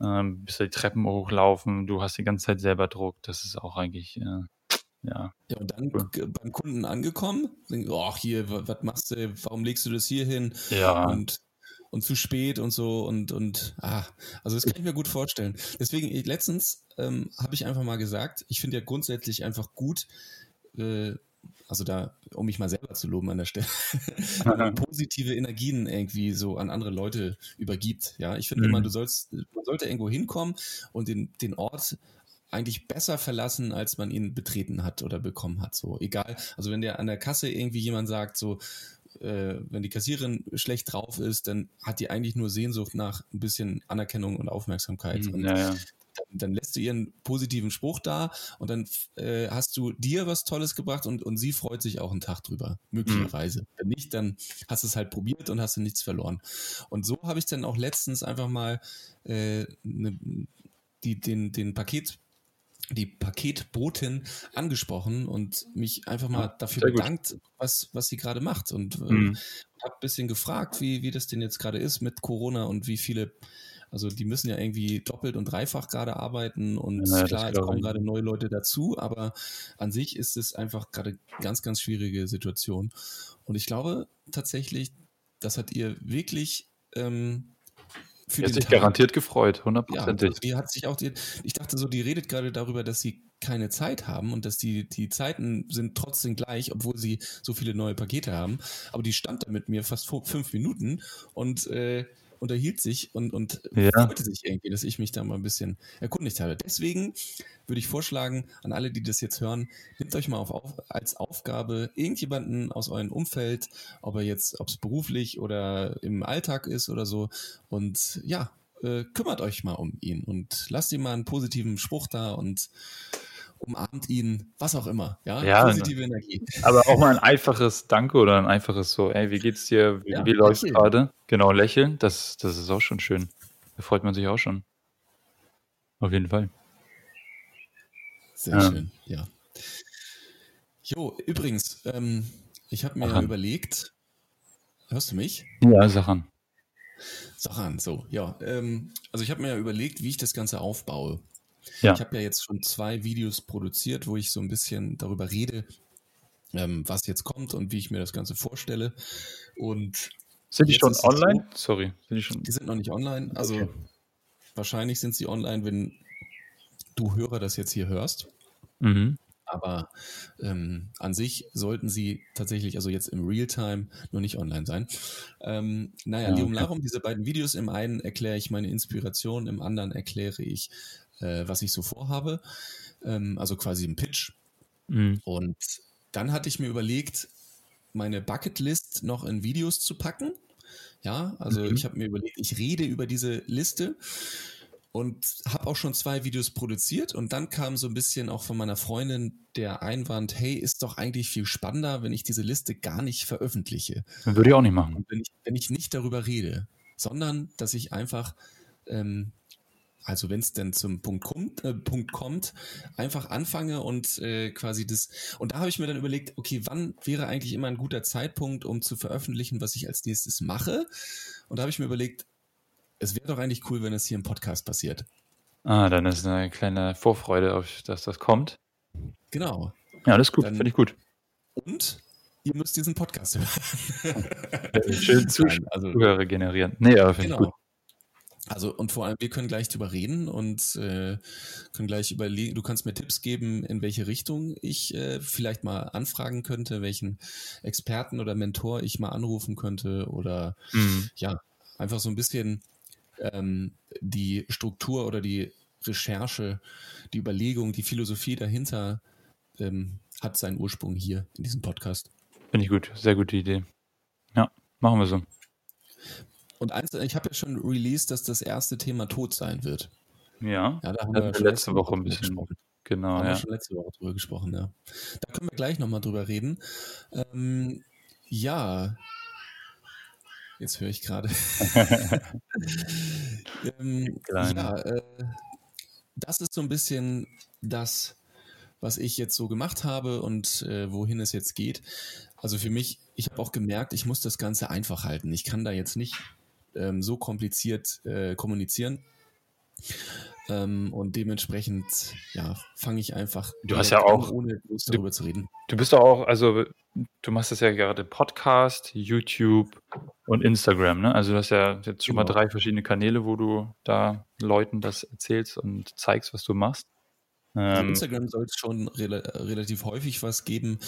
Mhm. Ähm, bis die Treppen hochlaufen, du hast die ganze Zeit selber Druck. Das ist auch eigentlich äh, ja. Ja, und dann cool. beim Kunden angekommen, ach hier, was machst du, warum legst du das hier hin? Ja. Und, und zu spät und so und, und, ah, also das kann ich mir gut vorstellen. Deswegen, letztens ähm, habe ich einfach mal gesagt, ich finde ja grundsätzlich einfach gut, äh, also da, um mich mal selber zu loben an der Stelle, positive Energien irgendwie so an andere Leute übergibt. Ja, ich finde mhm. immer, du sollst, man sollte irgendwo hinkommen und den, den Ort eigentlich besser verlassen, als man ihn betreten hat oder bekommen hat. So egal. Also wenn der an der Kasse irgendwie jemand sagt, so äh, wenn die Kassiererin schlecht drauf ist, dann hat die eigentlich nur Sehnsucht nach ein bisschen Anerkennung und Aufmerksamkeit. Mhm, und ja. Dann, dann, lässt du ihren positiven Spruch da und dann äh, hast du dir was Tolles gebracht und, und sie freut sich auch einen Tag drüber, möglicherweise. Mhm. Wenn nicht, dann hast du es halt probiert und hast du nichts verloren. Und so habe ich dann auch letztens einfach mal äh, ne, die, den, den Paket die Paketbotin angesprochen und mich einfach mal ja, dafür bedankt, was, was sie gerade macht. Und äh, mhm. habe ein bisschen gefragt, wie, wie das denn jetzt gerade ist mit Corona und wie viele, also die müssen ja irgendwie doppelt und dreifach gerade arbeiten und ja, klar, es kommen gerade neue Leute dazu, aber an sich ist es einfach gerade ganz, ganz schwierige Situation. Und ich glaube tatsächlich, das hat ihr wirklich ähm, für die hat sich Tag. garantiert gefreut, hundertprozentig. Ja, die hat sich auch, die, ich dachte so, die redet gerade darüber, dass sie keine Zeit haben und dass die, die Zeiten sind trotzdem gleich, obwohl sie so viele neue Pakete haben. Aber die stand da mit mir fast fünf Minuten und äh, unterhielt sich und, und ja. freute sich irgendwie, dass ich mich da mal ein bisschen erkundigt habe. Deswegen würde ich vorschlagen, an alle, die das jetzt hören, nehmt euch mal auf, auf, als Aufgabe irgendjemanden aus eurem Umfeld, ob er jetzt, ob es beruflich oder im Alltag ist oder so, und ja, äh, kümmert euch mal um ihn und lasst ihm mal einen positiven Spruch da und umarmt ihn, was auch immer. Ja, ja positive ne. Energie. Aber auch mal ein einfaches Danke oder ein einfaches so, ey, wie geht's dir? Wie, ja, wie läuft's gerade? Genau, lächeln, das, das ist auch schon schön. Da freut man sich auch schon. Auf jeden Fall. Sehr ja. schön, ja. Jo, übrigens, ähm, ich habe mir ja überlegt, hörst du mich? Ja. Sag an, so, ja. Ähm, also ich habe mir ja überlegt, wie ich das Ganze aufbaue. Ja. Ich habe ja jetzt schon zwei Videos produziert, wo ich so ein bisschen darüber rede, ähm, was jetzt kommt und wie ich mir das Ganze vorstelle. Und sind die schon online? So, Sorry, sind die schon? Die sind noch nicht online. Also okay. wahrscheinlich sind sie online, wenn du Hörer das jetzt hier hörst. Mhm. Aber ähm, an sich sollten sie tatsächlich, also jetzt im Realtime, nur nicht online sein. Ähm, naja, ja, Lium Larum, diese beiden Videos, im einen erkläre ich meine Inspiration, im anderen erkläre ich, äh, was ich so vorhabe. Ähm, also quasi ein Pitch. Mhm. Und dann hatte ich mir überlegt, meine Bucketlist noch in Videos zu packen. Ja, also mhm. ich habe mir überlegt, ich rede über diese Liste und habe auch schon zwei Videos produziert und dann kam so ein bisschen auch von meiner Freundin der Einwand, hey, ist doch eigentlich viel spannender, wenn ich diese Liste gar nicht veröffentliche. Würde ich auch nicht machen. Wenn ich, wenn ich, nicht darüber rede, sondern dass ich einfach, ähm, also wenn es denn zum Punkt kommt, äh, Punkt kommt, einfach anfange und äh, quasi das, und da habe ich mir dann überlegt, okay, wann wäre eigentlich immer ein guter Zeitpunkt, um zu veröffentlichen, was ich als nächstes mache? Und da habe ich mir überlegt, es wäre doch eigentlich cool, wenn es hier im Podcast passiert. Ah, dann ist eine kleine Vorfreude, auf, dass das kommt. Genau. Ja, das ist gut, finde ich gut. Und ihr müsst diesen Podcast hören. Schön Zuschauer also, generieren. Nee, aber finde genau. ich gut. Also und vor allem, wir können gleich drüber reden und äh, können gleich überlegen, du kannst mir Tipps geben, in welche Richtung ich äh, vielleicht mal anfragen könnte, welchen Experten oder Mentor ich mal anrufen könnte oder mhm. ja, einfach so ein bisschen ähm, die Struktur oder die Recherche, die Überlegung, die Philosophie dahinter ähm, hat seinen Ursprung hier in diesem Podcast. Finde ich gut, sehr gute Idee. Ja, machen wir so. Und eins, ich habe ja schon released, dass das erste Thema Tod sein wird. Ja, ja da haben wir letzte, letzte Woche ein bisschen gesprochen. Genau, haben ja. wir schon letzte Woche drüber gesprochen, ja. Da können wir gleich nochmal drüber reden. Ähm, ja, Jetzt höre ich gerade. ähm, ja, äh, das ist so ein bisschen das, was ich jetzt so gemacht habe und äh, wohin es jetzt geht. Also für mich, ich habe auch gemerkt, ich muss das Ganze einfach halten. Ich kann da jetzt nicht ähm, so kompliziert äh, kommunizieren. Ähm, und dementsprechend, ja, fange ich einfach du hast ja auch, ohne groß darüber du, zu reden. Du bist doch auch, also du machst das ja gerade Podcast, YouTube und Instagram, ne? Also du hast ja jetzt schon genau. mal drei verschiedene Kanäle, wo du da Leuten das erzählst und zeigst, was du machst. Also ähm, Instagram soll es schon re relativ häufig was geben,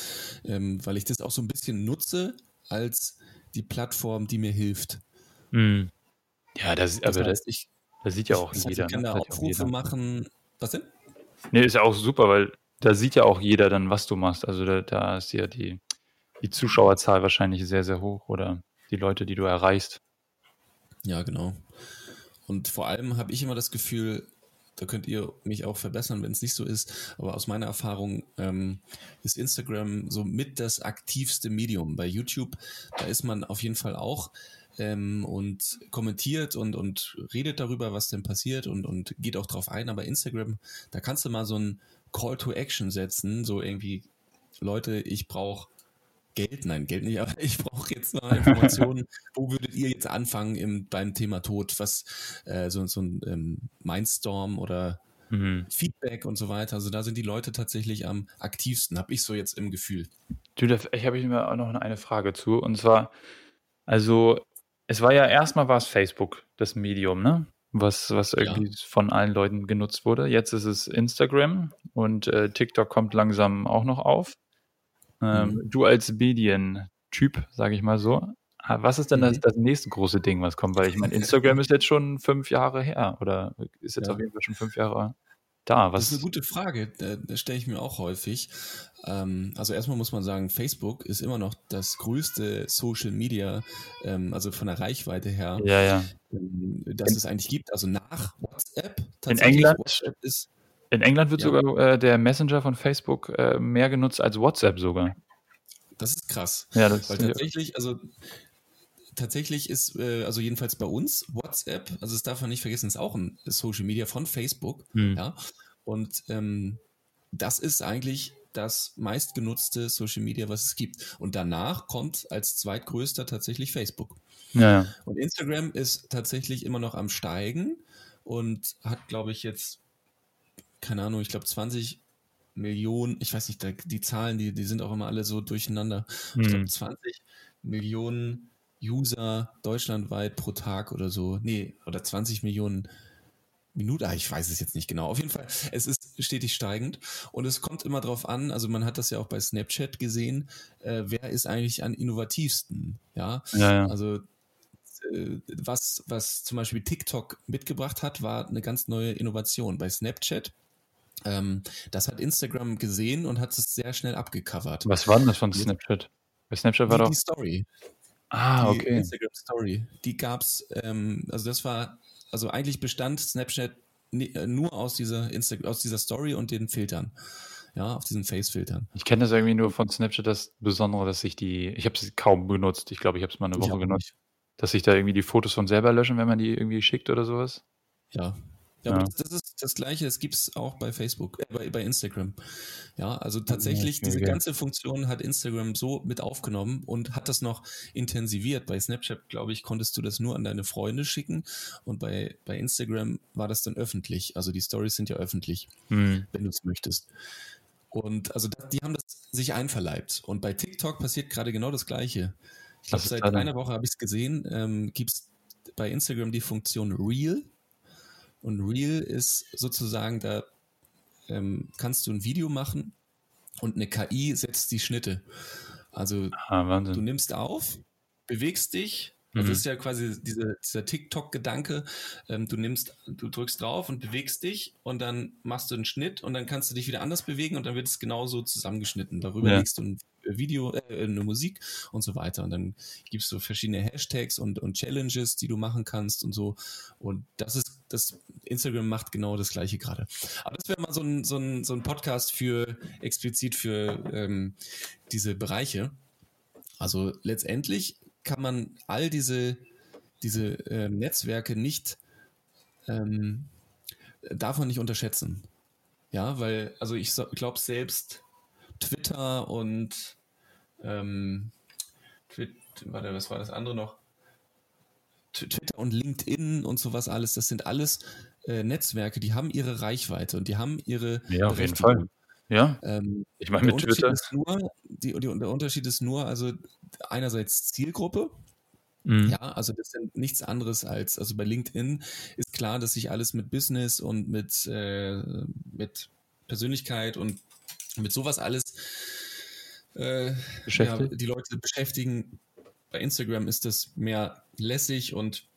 ähm, weil ich das auch so ein bisschen nutze als die Plattform, die mir hilft. Mh. Ja, das, das heißt, das, ich, das sieht ja auch das heißt, jeder. Ich kann ne? da Aufrufe machen. Was denn? Nee, ist ja auch super, weil da sieht ja auch jeder dann, was du machst. Also da, da ist ja die, die Zuschauerzahl wahrscheinlich sehr, sehr hoch oder die Leute, die du erreichst. Ja, genau. Und vor allem habe ich immer das Gefühl, da könnt ihr mich auch verbessern, wenn es nicht so ist, aber aus meiner Erfahrung ähm, ist Instagram so mit das aktivste Medium. Bei YouTube, da ist man auf jeden Fall auch ähm, und kommentiert und, und redet darüber, was denn passiert und, und geht auch drauf ein, aber Instagram, da kannst du mal so ein Call to Action setzen, so irgendwie, Leute, ich brauche Geld, nein, Geld nicht, aber ich brauche jetzt noch Informationen. Wo würdet ihr jetzt anfangen im, beim Thema Tod? Was, äh, so, so ein ähm, Mindstorm oder mhm. Feedback und so weiter. Also da sind die Leute tatsächlich am aktivsten, habe ich so jetzt im Gefühl. Du, ich habe mir auch noch eine Frage zu. Und zwar, also es war ja erstmal war es Facebook, das Medium, ne? Was, was irgendwie ja. von allen Leuten genutzt wurde. Jetzt ist es Instagram und äh, TikTok kommt langsam auch noch auf. Ähm, mhm. Du als Medientyp, sage ich mal so, was ist denn das, mhm. das, nächste große Ding, was kommt? Weil ich meine, Instagram ist jetzt schon fünf Jahre her oder ist jetzt ja. auf jeden Fall schon fünf Jahre da. Was das ist eine gute Frage, da, da stelle ich mir auch häufig. Ähm, also erstmal muss man sagen, Facebook ist immer noch das größte Social Media, ähm, also von der Reichweite her, ja, ja. Ähm, das in, es eigentlich gibt. Also nach WhatsApp. In England WhatsApp ist in England wird ja. sogar äh, der Messenger von Facebook äh, mehr genutzt als WhatsApp sogar. Das ist krass. Ja, das Weil tatsächlich, also tatsächlich ist, äh, also jedenfalls bei uns, WhatsApp, also das darf man nicht vergessen, ist auch ein Social Media von Facebook. Mhm. Ja. Und ähm, das ist eigentlich das meistgenutzte Social Media, was es gibt. Und danach kommt als zweitgrößter tatsächlich Facebook. Ja. Und Instagram ist tatsächlich immer noch am Steigen und hat, glaube ich, jetzt, keine Ahnung, ich glaube 20 Millionen, ich weiß nicht, die Zahlen, die, die sind auch immer alle so durcheinander. Hm. Ich glaube 20 Millionen User deutschlandweit pro Tag oder so. Nee, oder 20 Millionen Minute, ah, ich weiß es jetzt nicht genau. Auf jeden Fall, es ist stetig steigend und es kommt immer darauf an, also man hat das ja auch bei Snapchat gesehen, äh, wer ist eigentlich am innovativsten, ja? ja, ja. Also äh, was, was zum Beispiel TikTok mitgebracht hat, war eine ganz neue Innovation. Bei Snapchat ähm, das hat Instagram gesehen und hat es sehr schnell abgecovert. Was war denn das von Snapchat? Bei Snapchat war die, doch. Die Story. Ah, die okay. Instagram Story. Die gab's, ähm, also das war also eigentlich bestand Snapchat äh, nur aus dieser, Insta aus dieser Story und den Filtern. Ja, auf diesen Face-Filtern. Ich kenne das irgendwie nur von Snapchat, das Besondere, dass ich die, ich habe sie kaum benutzt. Ich glaube, ich habe es mal eine Woche genutzt. Dass sich da irgendwie die Fotos von selber löschen, wenn man die irgendwie schickt oder sowas. Ja, ja, ja. Das, das, ist das Gleiche, das gibt es auch bei Facebook, äh, bei, bei Instagram. Ja, also tatsächlich, okay, diese ganze Funktion hat Instagram so mit aufgenommen und hat das noch intensiviert. Bei Snapchat, glaube ich, konntest du das nur an deine Freunde schicken und bei, bei Instagram war das dann öffentlich. Also die Stories sind ja öffentlich, hm. wenn du es möchtest. Und also die haben das sich einverleibt. Und bei TikTok passiert gerade genau das Gleiche. Ich glaube, seit einer Woche habe ich es gesehen, ähm, gibt es bei Instagram die Funktion Real. Und Real ist sozusagen, da ähm, kannst du ein Video machen und eine KI setzt die Schnitte. Also ah, du nimmst auf, bewegst dich. Das mhm. ist ja quasi diese, dieser TikTok-Gedanke. Ähm, du nimmst, du drückst drauf und bewegst dich und dann machst du einen Schnitt und dann kannst du dich wieder anders bewegen und dann wird es genauso zusammengeschnitten. Darüber ja. legst du ein Video, äh, eine Musik und so weiter. Und dann es so verschiedene Hashtags und, und Challenges, die du machen kannst und so. Und das ist, das Instagram macht genau das gleiche gerade. Aber das wäre mal so ein, so, ein, so ein Podcast für explizit für ähm, diese Bereiche. Also letztendlich kann man all diese, diese äh, Netzwerke nicht ähm, davon nicht unterschätzen. Ja, weil, also ich glaube selbst, Twitter und ähm, Twitter, warte, was war das andere noch? Twitter und LinkedIn und sowas alles, das sind alles äh, Netzwerke, die haben ihre Reichweite und die haben ihre Ja, auf jeden Fall. Ja. Ähm, ich meine, mit Twitter. Ist nur, die, die, der Unterschied ist nur, also einerseits Zielgruppe. Mhm. Ja, also das sind nichts anderes als, also bei LinkedIn ist klar, dass sich alles mit Business und mit, äh, mit Persönlichkeit und mit sowas alles äh, ja, die Leute beschäftigen. Bei Instagram ist das mehr lässig und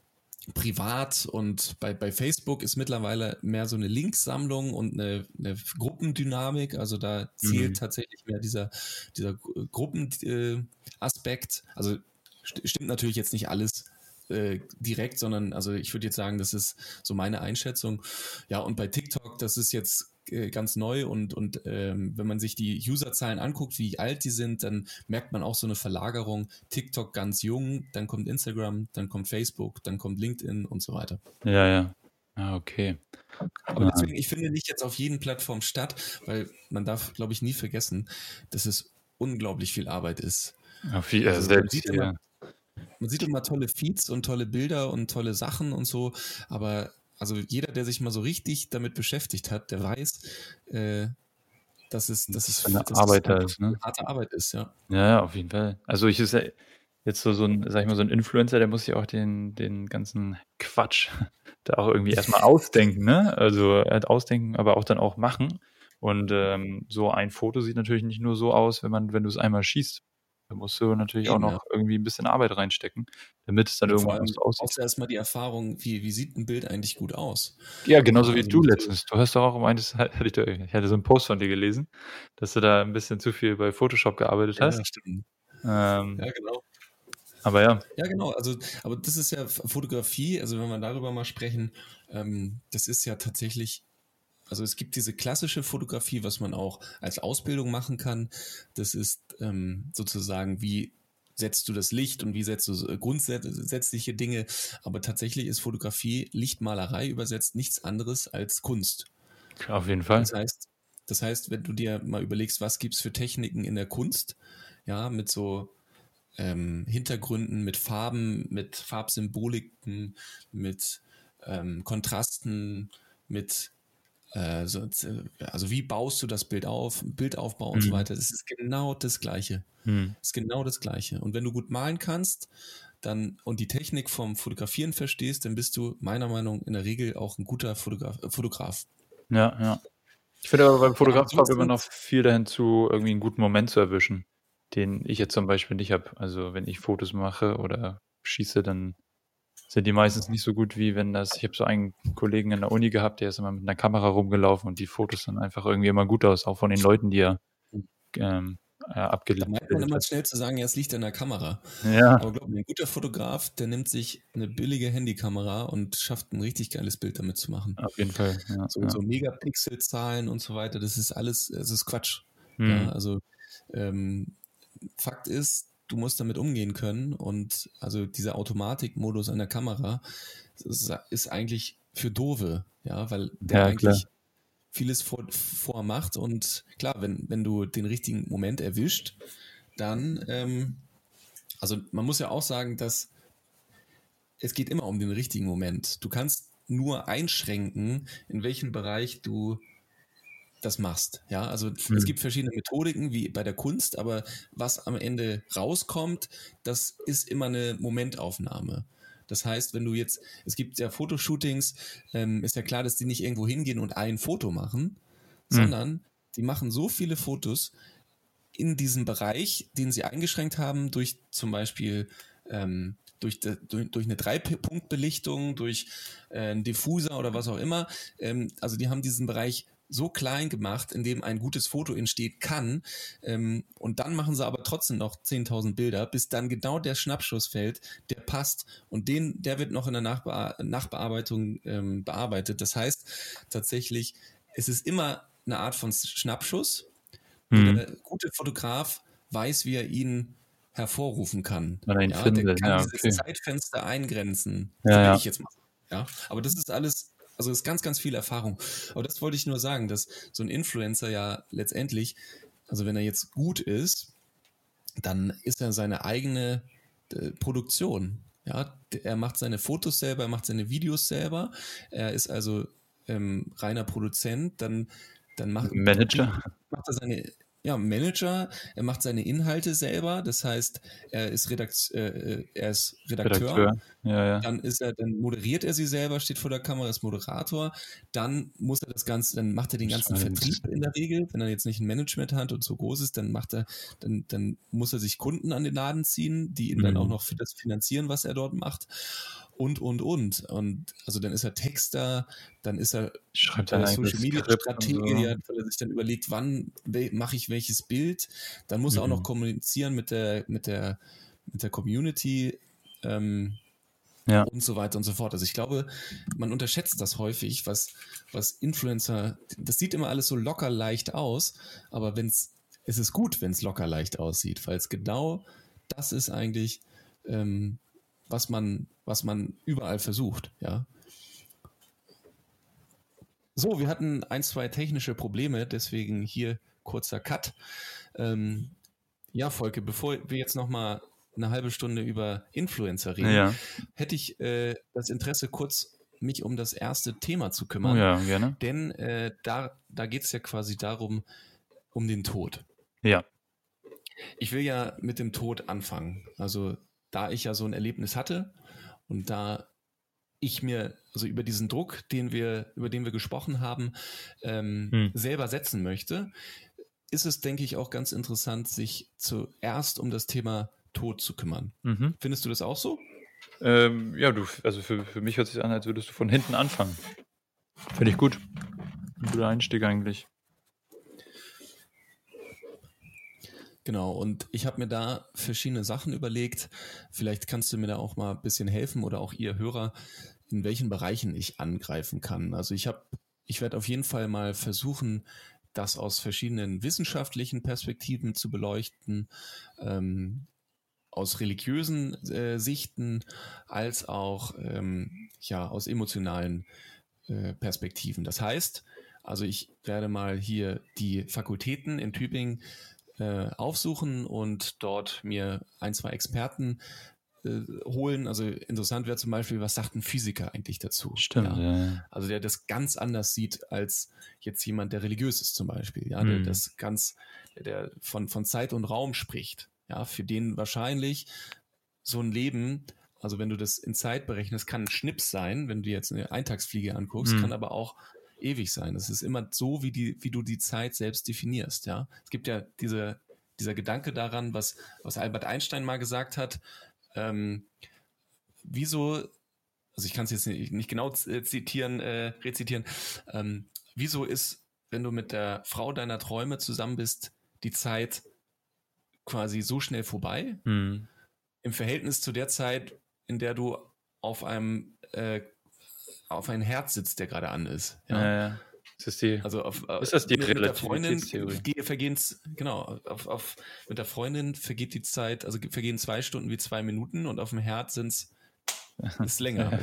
privat und bei, bei Facebook ist mittlerweile mehr so eine Linksammlung und eine, eine Gruppendynamik. Also da zählt mhm. tatsächlich mehr dieser, dieser Gruppenaspekt. Äh, also st stimmt natürlich jetzt nicht alles äh, direkt, sondern also ich würde jetzt sagen, das ist so meine Einschätzung. Ja, und bei TikTok, das ist jetzt äh, ganz neu und, und ähm, wenn man sich die Userzahlen anguckt, wie alt die sind, dann merkt man auch so eine Verlagerung. TikTok ganz jung, dann kommt Instagram, dann kommt Facebook, dann kommt LinkedIn und so weiter. Ja, ja. Ah, okay. Aber deswegen, ich finde nicht jetzt auf jeden Plattform statt, weil man darf, glaube ich, nie vergessen, dass es unglaublich viel Arbeit ist. Ja, viel, also, selbst, man, sieht immer, man sieht immer tolle Feeds und tolle Bilder und tolle Sachen und so, aber also jeder, der sich mal so richtig damit beschäftigt hat, der weiß, äh, dass es, dass es eine Arbeit es ist, ne? harte Arbeit ist, ja. Ja, auf jeden Fall. Also ich ist ja jetzt so, so ein, sag ich mal, so ein Influencer, der muss sich auch den, den ganzen Quatsch da auch irgendwie erstmal ausdenken, ne? Also halt ausdenken, aber auch dann auch machen. Und ähm, so ein Foto sieht natürlich nicht nur so aus, wenn man, wenn du es einmal schießt. Da musst du natürlich Eben, auch noch ja. irgendwie ein bisschen Arbeit reinstecken, damit es dann und irgendwann so aussieht. Brauchst du erstmal die Erfahrung, wie, wie sieht ein Bild eigentlich gut aus? Ja, genauso wie du letztens. Du hast doch auch meines, ich, ich hatte so einen Post von dir gelesen, dass du da ein bisschen zu viel bei Photoshop gearbeitet hast. Ja, stimmt. Ähm, ja, genau. Aber ja. Ja, genau. Also, aber das ist ja Fotografie, also wenn wir darüber mal sprechen, ähm, das ist ja tatsächlich also es gibt diese klassische Fotografie, was man auch als Ausbildung machen kann. Das ist ähm, sozusagen wie setzt du das Licht und wie setzt du grundsätzliche Dinge. Aber tatsächlich ist Fotografie, Lichtmalerei übersetzt nichts anderes als Kunst. Auf jeden Fall. Das heißt, das heißt, wenn du dir mal überlegst, was gibt es für Techniken in der Kunst, ja, mit so ähm, Hintergründen, mit Farben, mit Farbsymboliken, mit ähm, Kontrasten, mit äh, so, also wie baust du das Bild auf, Bildaufbau und mhm. so weiter. Das ist genau das Gleiche. Mhm. Das ist genau das Gleiche. Und wenn du gut malen kannst, dann und die Technik vom Fotografieren verstehst, dann bist du meiner Meinung nach in der Regel auch ein guter Fotograf. Äh, Fotograf. Ja, ja. Ich finde aber beim Fotograf ja, immer noch viel dahin zu, irgendwie einen guten Moment zu erwischen, den ich jetzt zum Beispiel nicht habe. Also wenn ich Fotos mache oder schieße, dann sind die meistens nicht so gut wie wenn das, ich habe so einen Kollegen in der Uni gehabt, der ist immer mit einer Kamera rumgelaufen und die Fotos dann einfach irgendwie immer gut aus, auch von den Leuten, die er ähm, äh, abgelegt hat. Da meint man immer schnell zu sagen, ja, es liegt an der Kamera. Ja. Aber glaub mir, ein guter Fotograf, der nimmt sich eine billige Handykamera und schafft ein richtig geiles Bild damit zu machen. Auf jeden Fall. Ja, so, ja. so Megapixel-Zahlen und so weiter, das ist alles, es ist Quatsch. Hm. Ja, also ähm, Fakt ist, du musst damit umgehen können und also dieser Automatikmodus an der Kamera ist, ist eigentlich für Dove, ja, weil der Ja, eigentlich klar. vieles vor, vormacht und klar, wenn, wenn du den richtigen Moment erwischt, dann, ähm, also man muss ja auch sagen, dass es geht immer um den richtigen Moment. Du kannst nur einschränken, in welchem Bereich du das machst. Ja, also Hm. es gibt verschiedene Methodiken wie bei der Kunst, aber was am Ende rauskommt, das ist immer eine Momentaufnahme. Das heißt, wenn du jetzt, es gibt ja Fotoshootings, ähm, ist ja klar, dass die nicht irgendwo hingehen und ein Foto machen, sondern die machen so viele Fotos in diesem Bereich, den sie eingeschränkt haben, durch zum Beispiel ähm, durch, de, durch, durch eine Dreipunktbelichtung, durch äh, einen Diffuser oder was auch immer. Ähm, also die haben diesen Bereich so klein gemacht, in dem ein gutes Foto entsteht kann. Ähm, und dann machen sie aber trotzdem noch 10.000 Bilder, bis dann genau der Schnappschuss fällt, der passt. Und den, der wird noch in der Nachbea Nachbearbeitung ähm, bearbeitet. Das heißt tatsächlich, es ist immer eine Art von Schnappschuss. Hm. Der gute Fotograf weiß, wie er ihn hervorrufen kann. Oder ihn ja, der findet, kann ja, dieses okay. Zeitfenster eingrenzen. Ja, ja. ich jetzt mal. Ja, aber das ist alles, also ist ganz, ganz viel Erfahrung. Aber das wollte ich nur sagen, dass so ein Influencer ja letztendlich, also wenn er jetzt gut ist, dann ist er seine eigene äh, Produktion. Ja, er macht seine Fotos selber, er macht seine Videos selber. Er ist also ähm, reiner Produzent. Dann, dann macht, Manager. macht er seine ja, Manager, er macht seine Inhalte selber, das heißt, er ist, Redakt, äh, er ist Redakteur, Redakteur. Ja, ja. dann ist er, dann moderiert er sie selber, steht vor der Kamera, ist Moderator, dann muss er das Ganze, dann macht er den ganzen Spannend. Vertrieb in der Regel, wenn er jetzt nicht ein Management hat und so groß ist, dann macht er, dann, dann muss er sich Kunden an den Laden ziehen, die ihn dann Mhm. auch noch für das finanzieren, was er dort macht. Und, und, und. Und also dann ist er Texter, dann ist er Schreibt dann Social Media Strategie, so. weil er sich dann überlegt, wann mache ich welches Bild. Dann muss er auch noch Mhm. kommunizieren mit der, mit der, mit der Community ähm, Ja. und so weiter und so fort. Also ich glaube, man unterschätzt das häufig, was, was Influencer, das sieht immer alles so locker leicht aus, aber wenn es, es ist gut, wenn es locker leicht aussieht, weil es genau das ist eigentlich, ähm, was man, was man überall versucht, ja. So, wir hatten ein, zwei technische Probleme, deswegen hier kurzer Cut. Ähm, ja, Volke, bevor wir jetzt noch mal eine halbe Stunde über Influencer reden, Ja. hätte ich äh, das Interesse, kurz mich um das erste Thema zu Oh kümmern. ja, gerne. Denn äh, da, da geht es ja quasi darum, um den Tod. Ja. Ich will ja mit dem Tod anfangen. Also da ich ja so ein Erlebnis hatte und da ich mir, also über diesen Druck, den wir, über den wir gesprochen haben, ähm, Hm. selber setzen möchte, ist es, denke ich, auch ganz interessant, sich zuerst um das Thema Tod zu kümmern. Mhm. Findest du das auch so? Ähm, ja, du, also für, für mich hört sich an, als würdest du von hinten anfangen. Finde ich gut. Ein guter Einstieg eigentlich. Genau, und ich habe mir da verschiedene Sachen überlegt. Vielleicht kannst du mir da auch mal ein bisschen helfen oder auch ihr Hörer, in welchen Bereichen ich angreifen kann. Also ich habe, ich werde auf jeden Fall mal versuchen, das aus verschiedenen wissenschaftlichen Perspektiven zu beleuchten, ähm, aus religiösen äh, Sichten als auch ähm, ja, aus emotionalen äh, Perspektiven. Das heißt, also ich werde mal hier die Fakultäten in Tübingen äh, aufsuchen und dort mir ein, zwei Experten äh, holen. Also interessant wäre zum Beispiel, was sagt ein Physiker eigentlich dazu? Stimmt. Ja. Ja. Also der das ganz anders sieht als jetzt jemand, der religiös ist zum Beispiel. Ja, der Mhm. das ganz, der von, von Zeit und Raum spricht. Ja, für den wahrscheinlich so ein Leben, also wenn du das in Zeit berechnest, kann ein Schnips sein, wenn du jetzt eine Eintagsfliege anguckst, Mhm. kann aber auch ewig sein. Das ist immer so, wie die, wie du die Zeit selbst definierst. Ja, es gibt ja diese, dieser Gedanke daran, was, was Albert Einstein mal gesagt hat. Ähm, wieso, also ich kann es jetzt nicht, nicht genau äh, zitieren, äh, rezitieren. Ähm, wieso ist, wenn du mit der Frau deiner Träume zusammen bist, die Zeit quasi so schnell vorbei Mhm. im Verhältnis zu der Zeit, in der du auf einem äh, auf ein Herz sitzt, der gerade an ist. Ja. Ja. ja. Das ist die. Also auf, Ist das die mit, mit der Freundin vergehen's, genau, auf, auf, mit der Freundin vergeht die Zeit, also ge- vergehen zwei Stunden wie zwei Minuten und auf dem Herz sind's ist länger.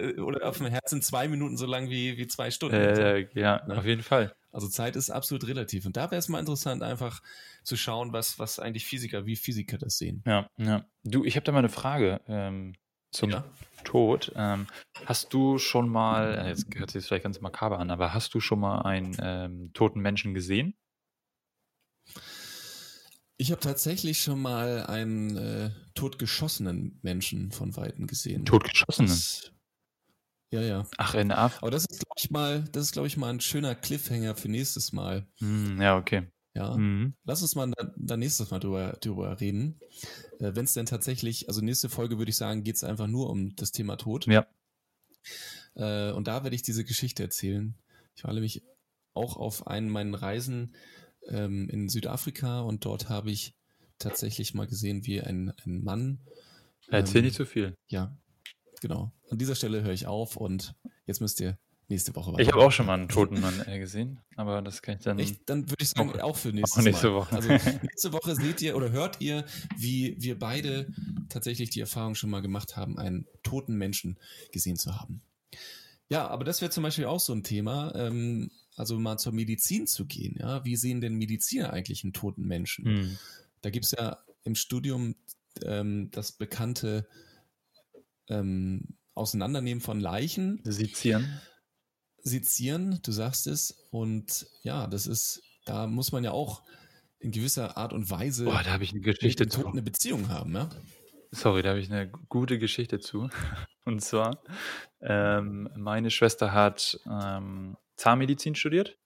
Äh, Oder auf dem Herz sind zwei Minuten so lang wie, wie zwei Stunden. äh, ja, Ne? auf jeden Fall. Also Zeit ist absolut relativ. Und da wäre es mal interessant, einfach zu schauen, was, was eigentlich Physiker, wie Physiker das sehen. Ja, ja. Du, ich habe da mal eine Frage ähm, zum Ja. Tod. Ähm, hast du schon mal, äh, jetzt hört sich das vielleicht ganz makaber an, aber hast du schon mal einen ähm, toten Menschen gesehen? Ich habe tatsächlich schon mal einen äh, totgeschossenen Menschen von Weitem gesehen. Totgeschossenen? Das, ja, ja. Ach, in Afrika. Aber das ist, glaube ich, mal, das ist, glaube ich, mal ein schöner Cliffhanger für nächstes Mal. Hm, ja, okay. Ja. Mhm. Lass uns mal da, da nächstes Mal drüber, drüber reden. Äh, Wenn es denn tatsächlich, also nächste Folge würde ich sagen, geht es einfach nur um das Thema Tod. Ja. Äh, und da werde ich diese Geschichte erzählen. Ich war nämlich auch auf einen meiner Reisen ähm, in Südafrika und dort habe ich tatsächlich mal gesehen, wie ein, ein Mann. Erzähl ähm, nicht zu viel. Ja, genau. An dieser Stelle höre ich auf und jetzt müsst ihr nächste Woche Ich habe auch schon mal einen toten Mann äh, gesehen, aber das kann ich dann. Echt? Dann würde ich sagen, Auch- für nächstes auch nächste Mal. Woche. Also nächste Woche seht ihr oder hört ihr, wie wir beide tatsächlich die Erfahrung schon mal gemacht haben, einen toten Menschen gesehen zu haben. Ja, aber das wäre zum Beispiel auch so ein Thema, ähm, also mal zur Medizin zu gehen. Ja, wie sehen denn Mediziner eigentlich einen toten Menschen? Hm. Da gibt's ja im Studium ähm, das bekannte ähm, Auseinandernehmen von Leichen Sezieren. Sezieren, du sagst es. Und ja, das ist, da muss man ja auch in gewisser Art und Weise Boah, da habe ich eine Geschichte zu. Eine Beziehung haben, ja? Sorry, da habe ich eine gute Geschichte zu. Und zwar, ähm, meine Schwester hat ähm, Zahnmedizin studiert.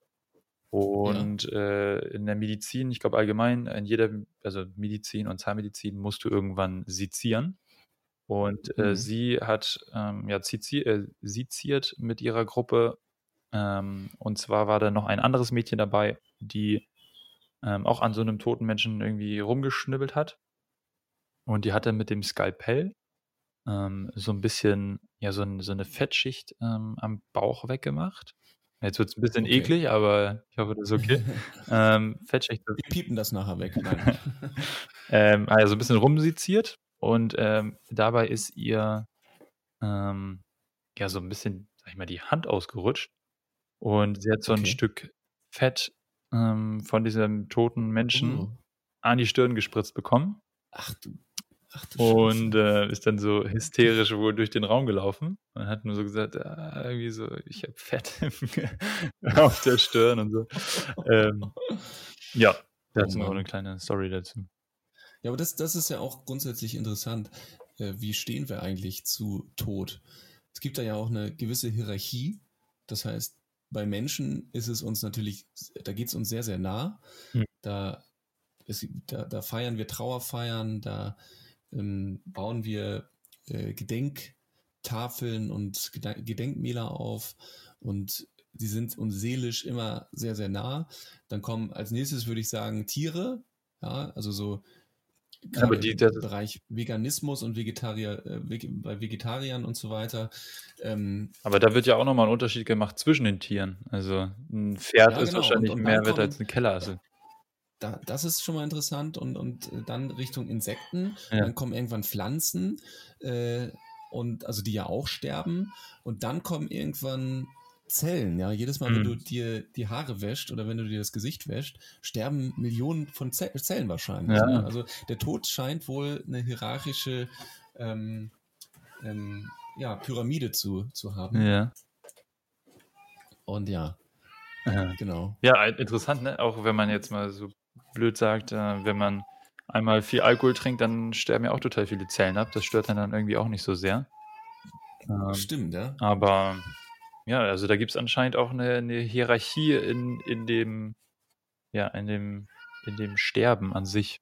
Und äh, in der Medizin, ich glaube allgemein, in jeder, also Medizin und Zahnmedizin musst du irgendwann sezieren. Und äh, Mhm. sie hat ähm, ja zizi äh, seziert mit ihrer Gruppe. Ähm, und zwar war da noch ein anderes Mädchen dabei, die ähm, auch an so einem toten Menschen irgendwie rumgeschnibbelt hat. Und die hat dann mit dem Skalpell ähm, so ein bisschen, ja, so, ein, so eine Fettschicht ähm, am Bauch weggemacht. Jetzt wird es ein bisschen Okay. eklig, aber ich hoffe, das ist okay. ähm, Fettschicht, Wir piepen das nachher weg. Ähm, also ein bisschen rumseziert und ähm, dabei ist ihr ähm, ja so ein bisschen, sag ich mal, die Hand ausgerutscht und sie hat so ein Okay. Stück Fett ähm, von diesem toten Menschen Oh. an die Stirn gespritzt bekommen Ach du, ach du und äh, ist dann so hysterisch wohl durch den Raum gelaufen und hat nur so gesagt, ah, irgendwie so, ich habe Fett auf der Stirn und so. Ähm, ja, dazu noch Mann. eine kleine Story dazu. Ja, aber das, das ist ja auch grundsätzlich interessant. Äh, wie stehen wir eigentlich zu Tod? Es gibt da ja auch eine gewisse Hierarchie. Das heißt, bei Menschen ist es uns natürlich, da geht es uns sehr, sehr nah. Hm. Da, ist, da, da feiern wir Trauerfeiern, da ähm, bauen wir äh, Gedenktafeln und Gedenkmäler auf und die sind uns seelisch immer sehr, sehr nah. Dann kommen als nächstes, würde ich sagen, Tiere. Ja, also so gerade die- im Bereich Veganismus und Vegetarier, äh, bei Vegetariern und so weiter. Ähm, Aber da wird ja auch nochmal ein Unterschied gemacht zwischen den Tieren. Also ein Pferd Ja, ist genau. wahrscheinlich Und- und mehr wert als eine Kellerasse. da, das ist schon mal interessant und, und äh, dann Richtung Insekten. Ja. Dann kommen irgendwann Pflanzen äh, und also die ja auch sterben und dann kommen irgendwann Zellen. Ja, jedes Mal, wenn Mhm. du dir die Haare wäscht oder wenn du dir das Gesicht wäscht, sterben Millionen von Ze Zellen wahrscheinlich. Ja. Ne? Also der Tod scheint wohl eine hierarchische ähm, ähm, ja, Pyramide zu, zu haben. Ja. Und ja, Ja. genau. Ja, interessant, ne? Auch wenn man jetzt mal so blöd sagt, äh, wenn man einmal viel Alkohol trinkt, dann sterben ja auch total viele Zellen ab. Das stört dann, dann irgendwie auch nicht so sehr. Ähm, Stimmt, ja. aber ja, also da gibt es anscheinend auch eine, eine Hierarchie in, in dem, ja, in dem, in dem Sterben an sich.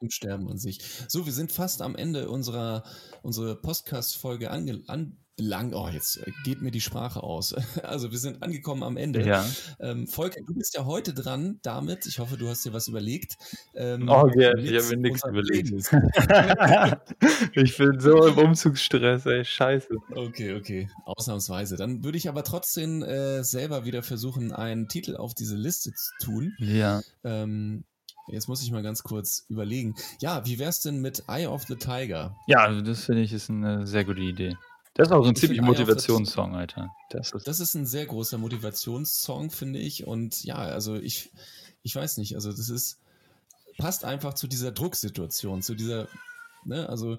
Im Sterben an sich. So, wir sind fast am Ende unserer, unserer Podcast-Folge ange- anbelangt. Oh, jetzt äh, geht mir die Sprache aus. Also wir sind angekommen am Ende. Ja. Ähm, Volker, du bist ja heute dran damit. Ich hoffe, du hast dir was überlegt. Ähm, Oh, ja, mit ich habe mir nichts überlegt. Ich bin so im Umzugsstress, ey, scheiße. Okay, okay, ausnahmsweise. Dann würde ich aber trotzdem äh, selber wieder versuchen, einen Titel auf diese Liste zu tun. Ja. Ähm, jetzt muss ich mal ganz kurz überlegen. Ja, wie wär's denn mit Eye of the Tiger? Ja, also das finde ich ist eine sehr gute Idee. Das ist auch so ein Ich ziemlich Motivationssong, Alter. Das ist, Das ist ein sehr großer Motivationssong, finde ich. Und ja, also ich, ich weiß nicht, also das ist, passt einfach zu dieser Drucksituation, zu dieser, ne, also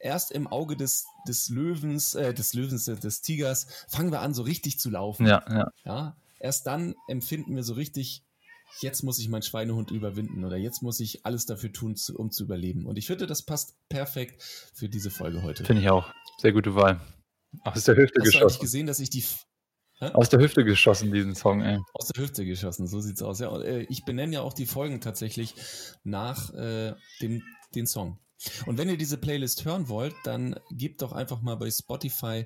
erst im Auge des, des Löwens, äh, des Löwens, äh, des Tigers, fangen wir an, so richtig zu laufen. ja, ja. Ja, erst dann empfinden wir so richtig, jetzt muss ich meinen Schweinehund überwinden oder jetzt muss ich alles dafür tun, zu, um zu überleben. Und ich finde, das passt perfekt für diese Folge heute. Finde ich auch. Sehr gute Wahl. Aus der Hüfte Hast du eigentlich geschossen. gesehen, dass ich die Aus der Hüfte geschossen, diesen Song, ey. aus der Hüfte geschossen? So sieht's aus. Ja, und, äh, ich benenne ja auch die Folgen tatsächlich nach äh, dem den Song. Und wenn ihr diese Playlist hören wollt, dann gebt doch einfach mal bei Spotify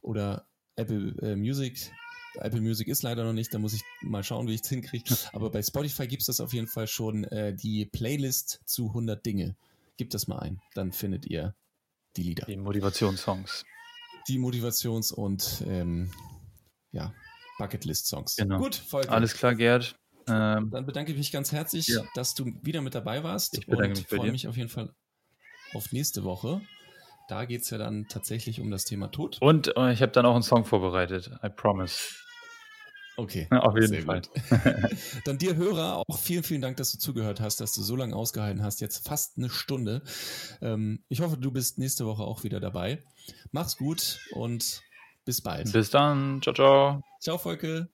oder Apple äh, Music. Apple Music ist leider noch nicht, da muss ich mal schauen, wie ich es hinkriege. Aber bei Spotify gibt es das auf jeden Fall schon, äh, die Playlist zu 100 Dinge. Gebt das mal ein, dann findet ihr die Lieder. Die Motivationssongs. Die Motivations- und ähm, ja, Bucketlist-Songs. Genau. Gut, Volker. Alles klar, Gerd. Ähm, Dann bedanke ich mich ganz herzlich, Ja. dass du wieder mit dabei warst Ich bedanke und mich freue mich auf jeden Fall auf nächste Woche. Da geht es ja dann tatsächlich um das Thema Tod. und äh, ich habe dann auch einen Song vorbereitet. I promise. Okay. Ja, auf jeden Sehr Fall. Dann dir Hörer auch vielen, vielen Dank, dass du zugehört hast, dass du so lange ausgehalten hast, jetzt fast eine Stunde. Ähm, ich hoffe, du bist nächste Woche auch wieder dabei. Mach's gut und bis bald. Bis dann. Ciao, ciao. Ciao, Volke.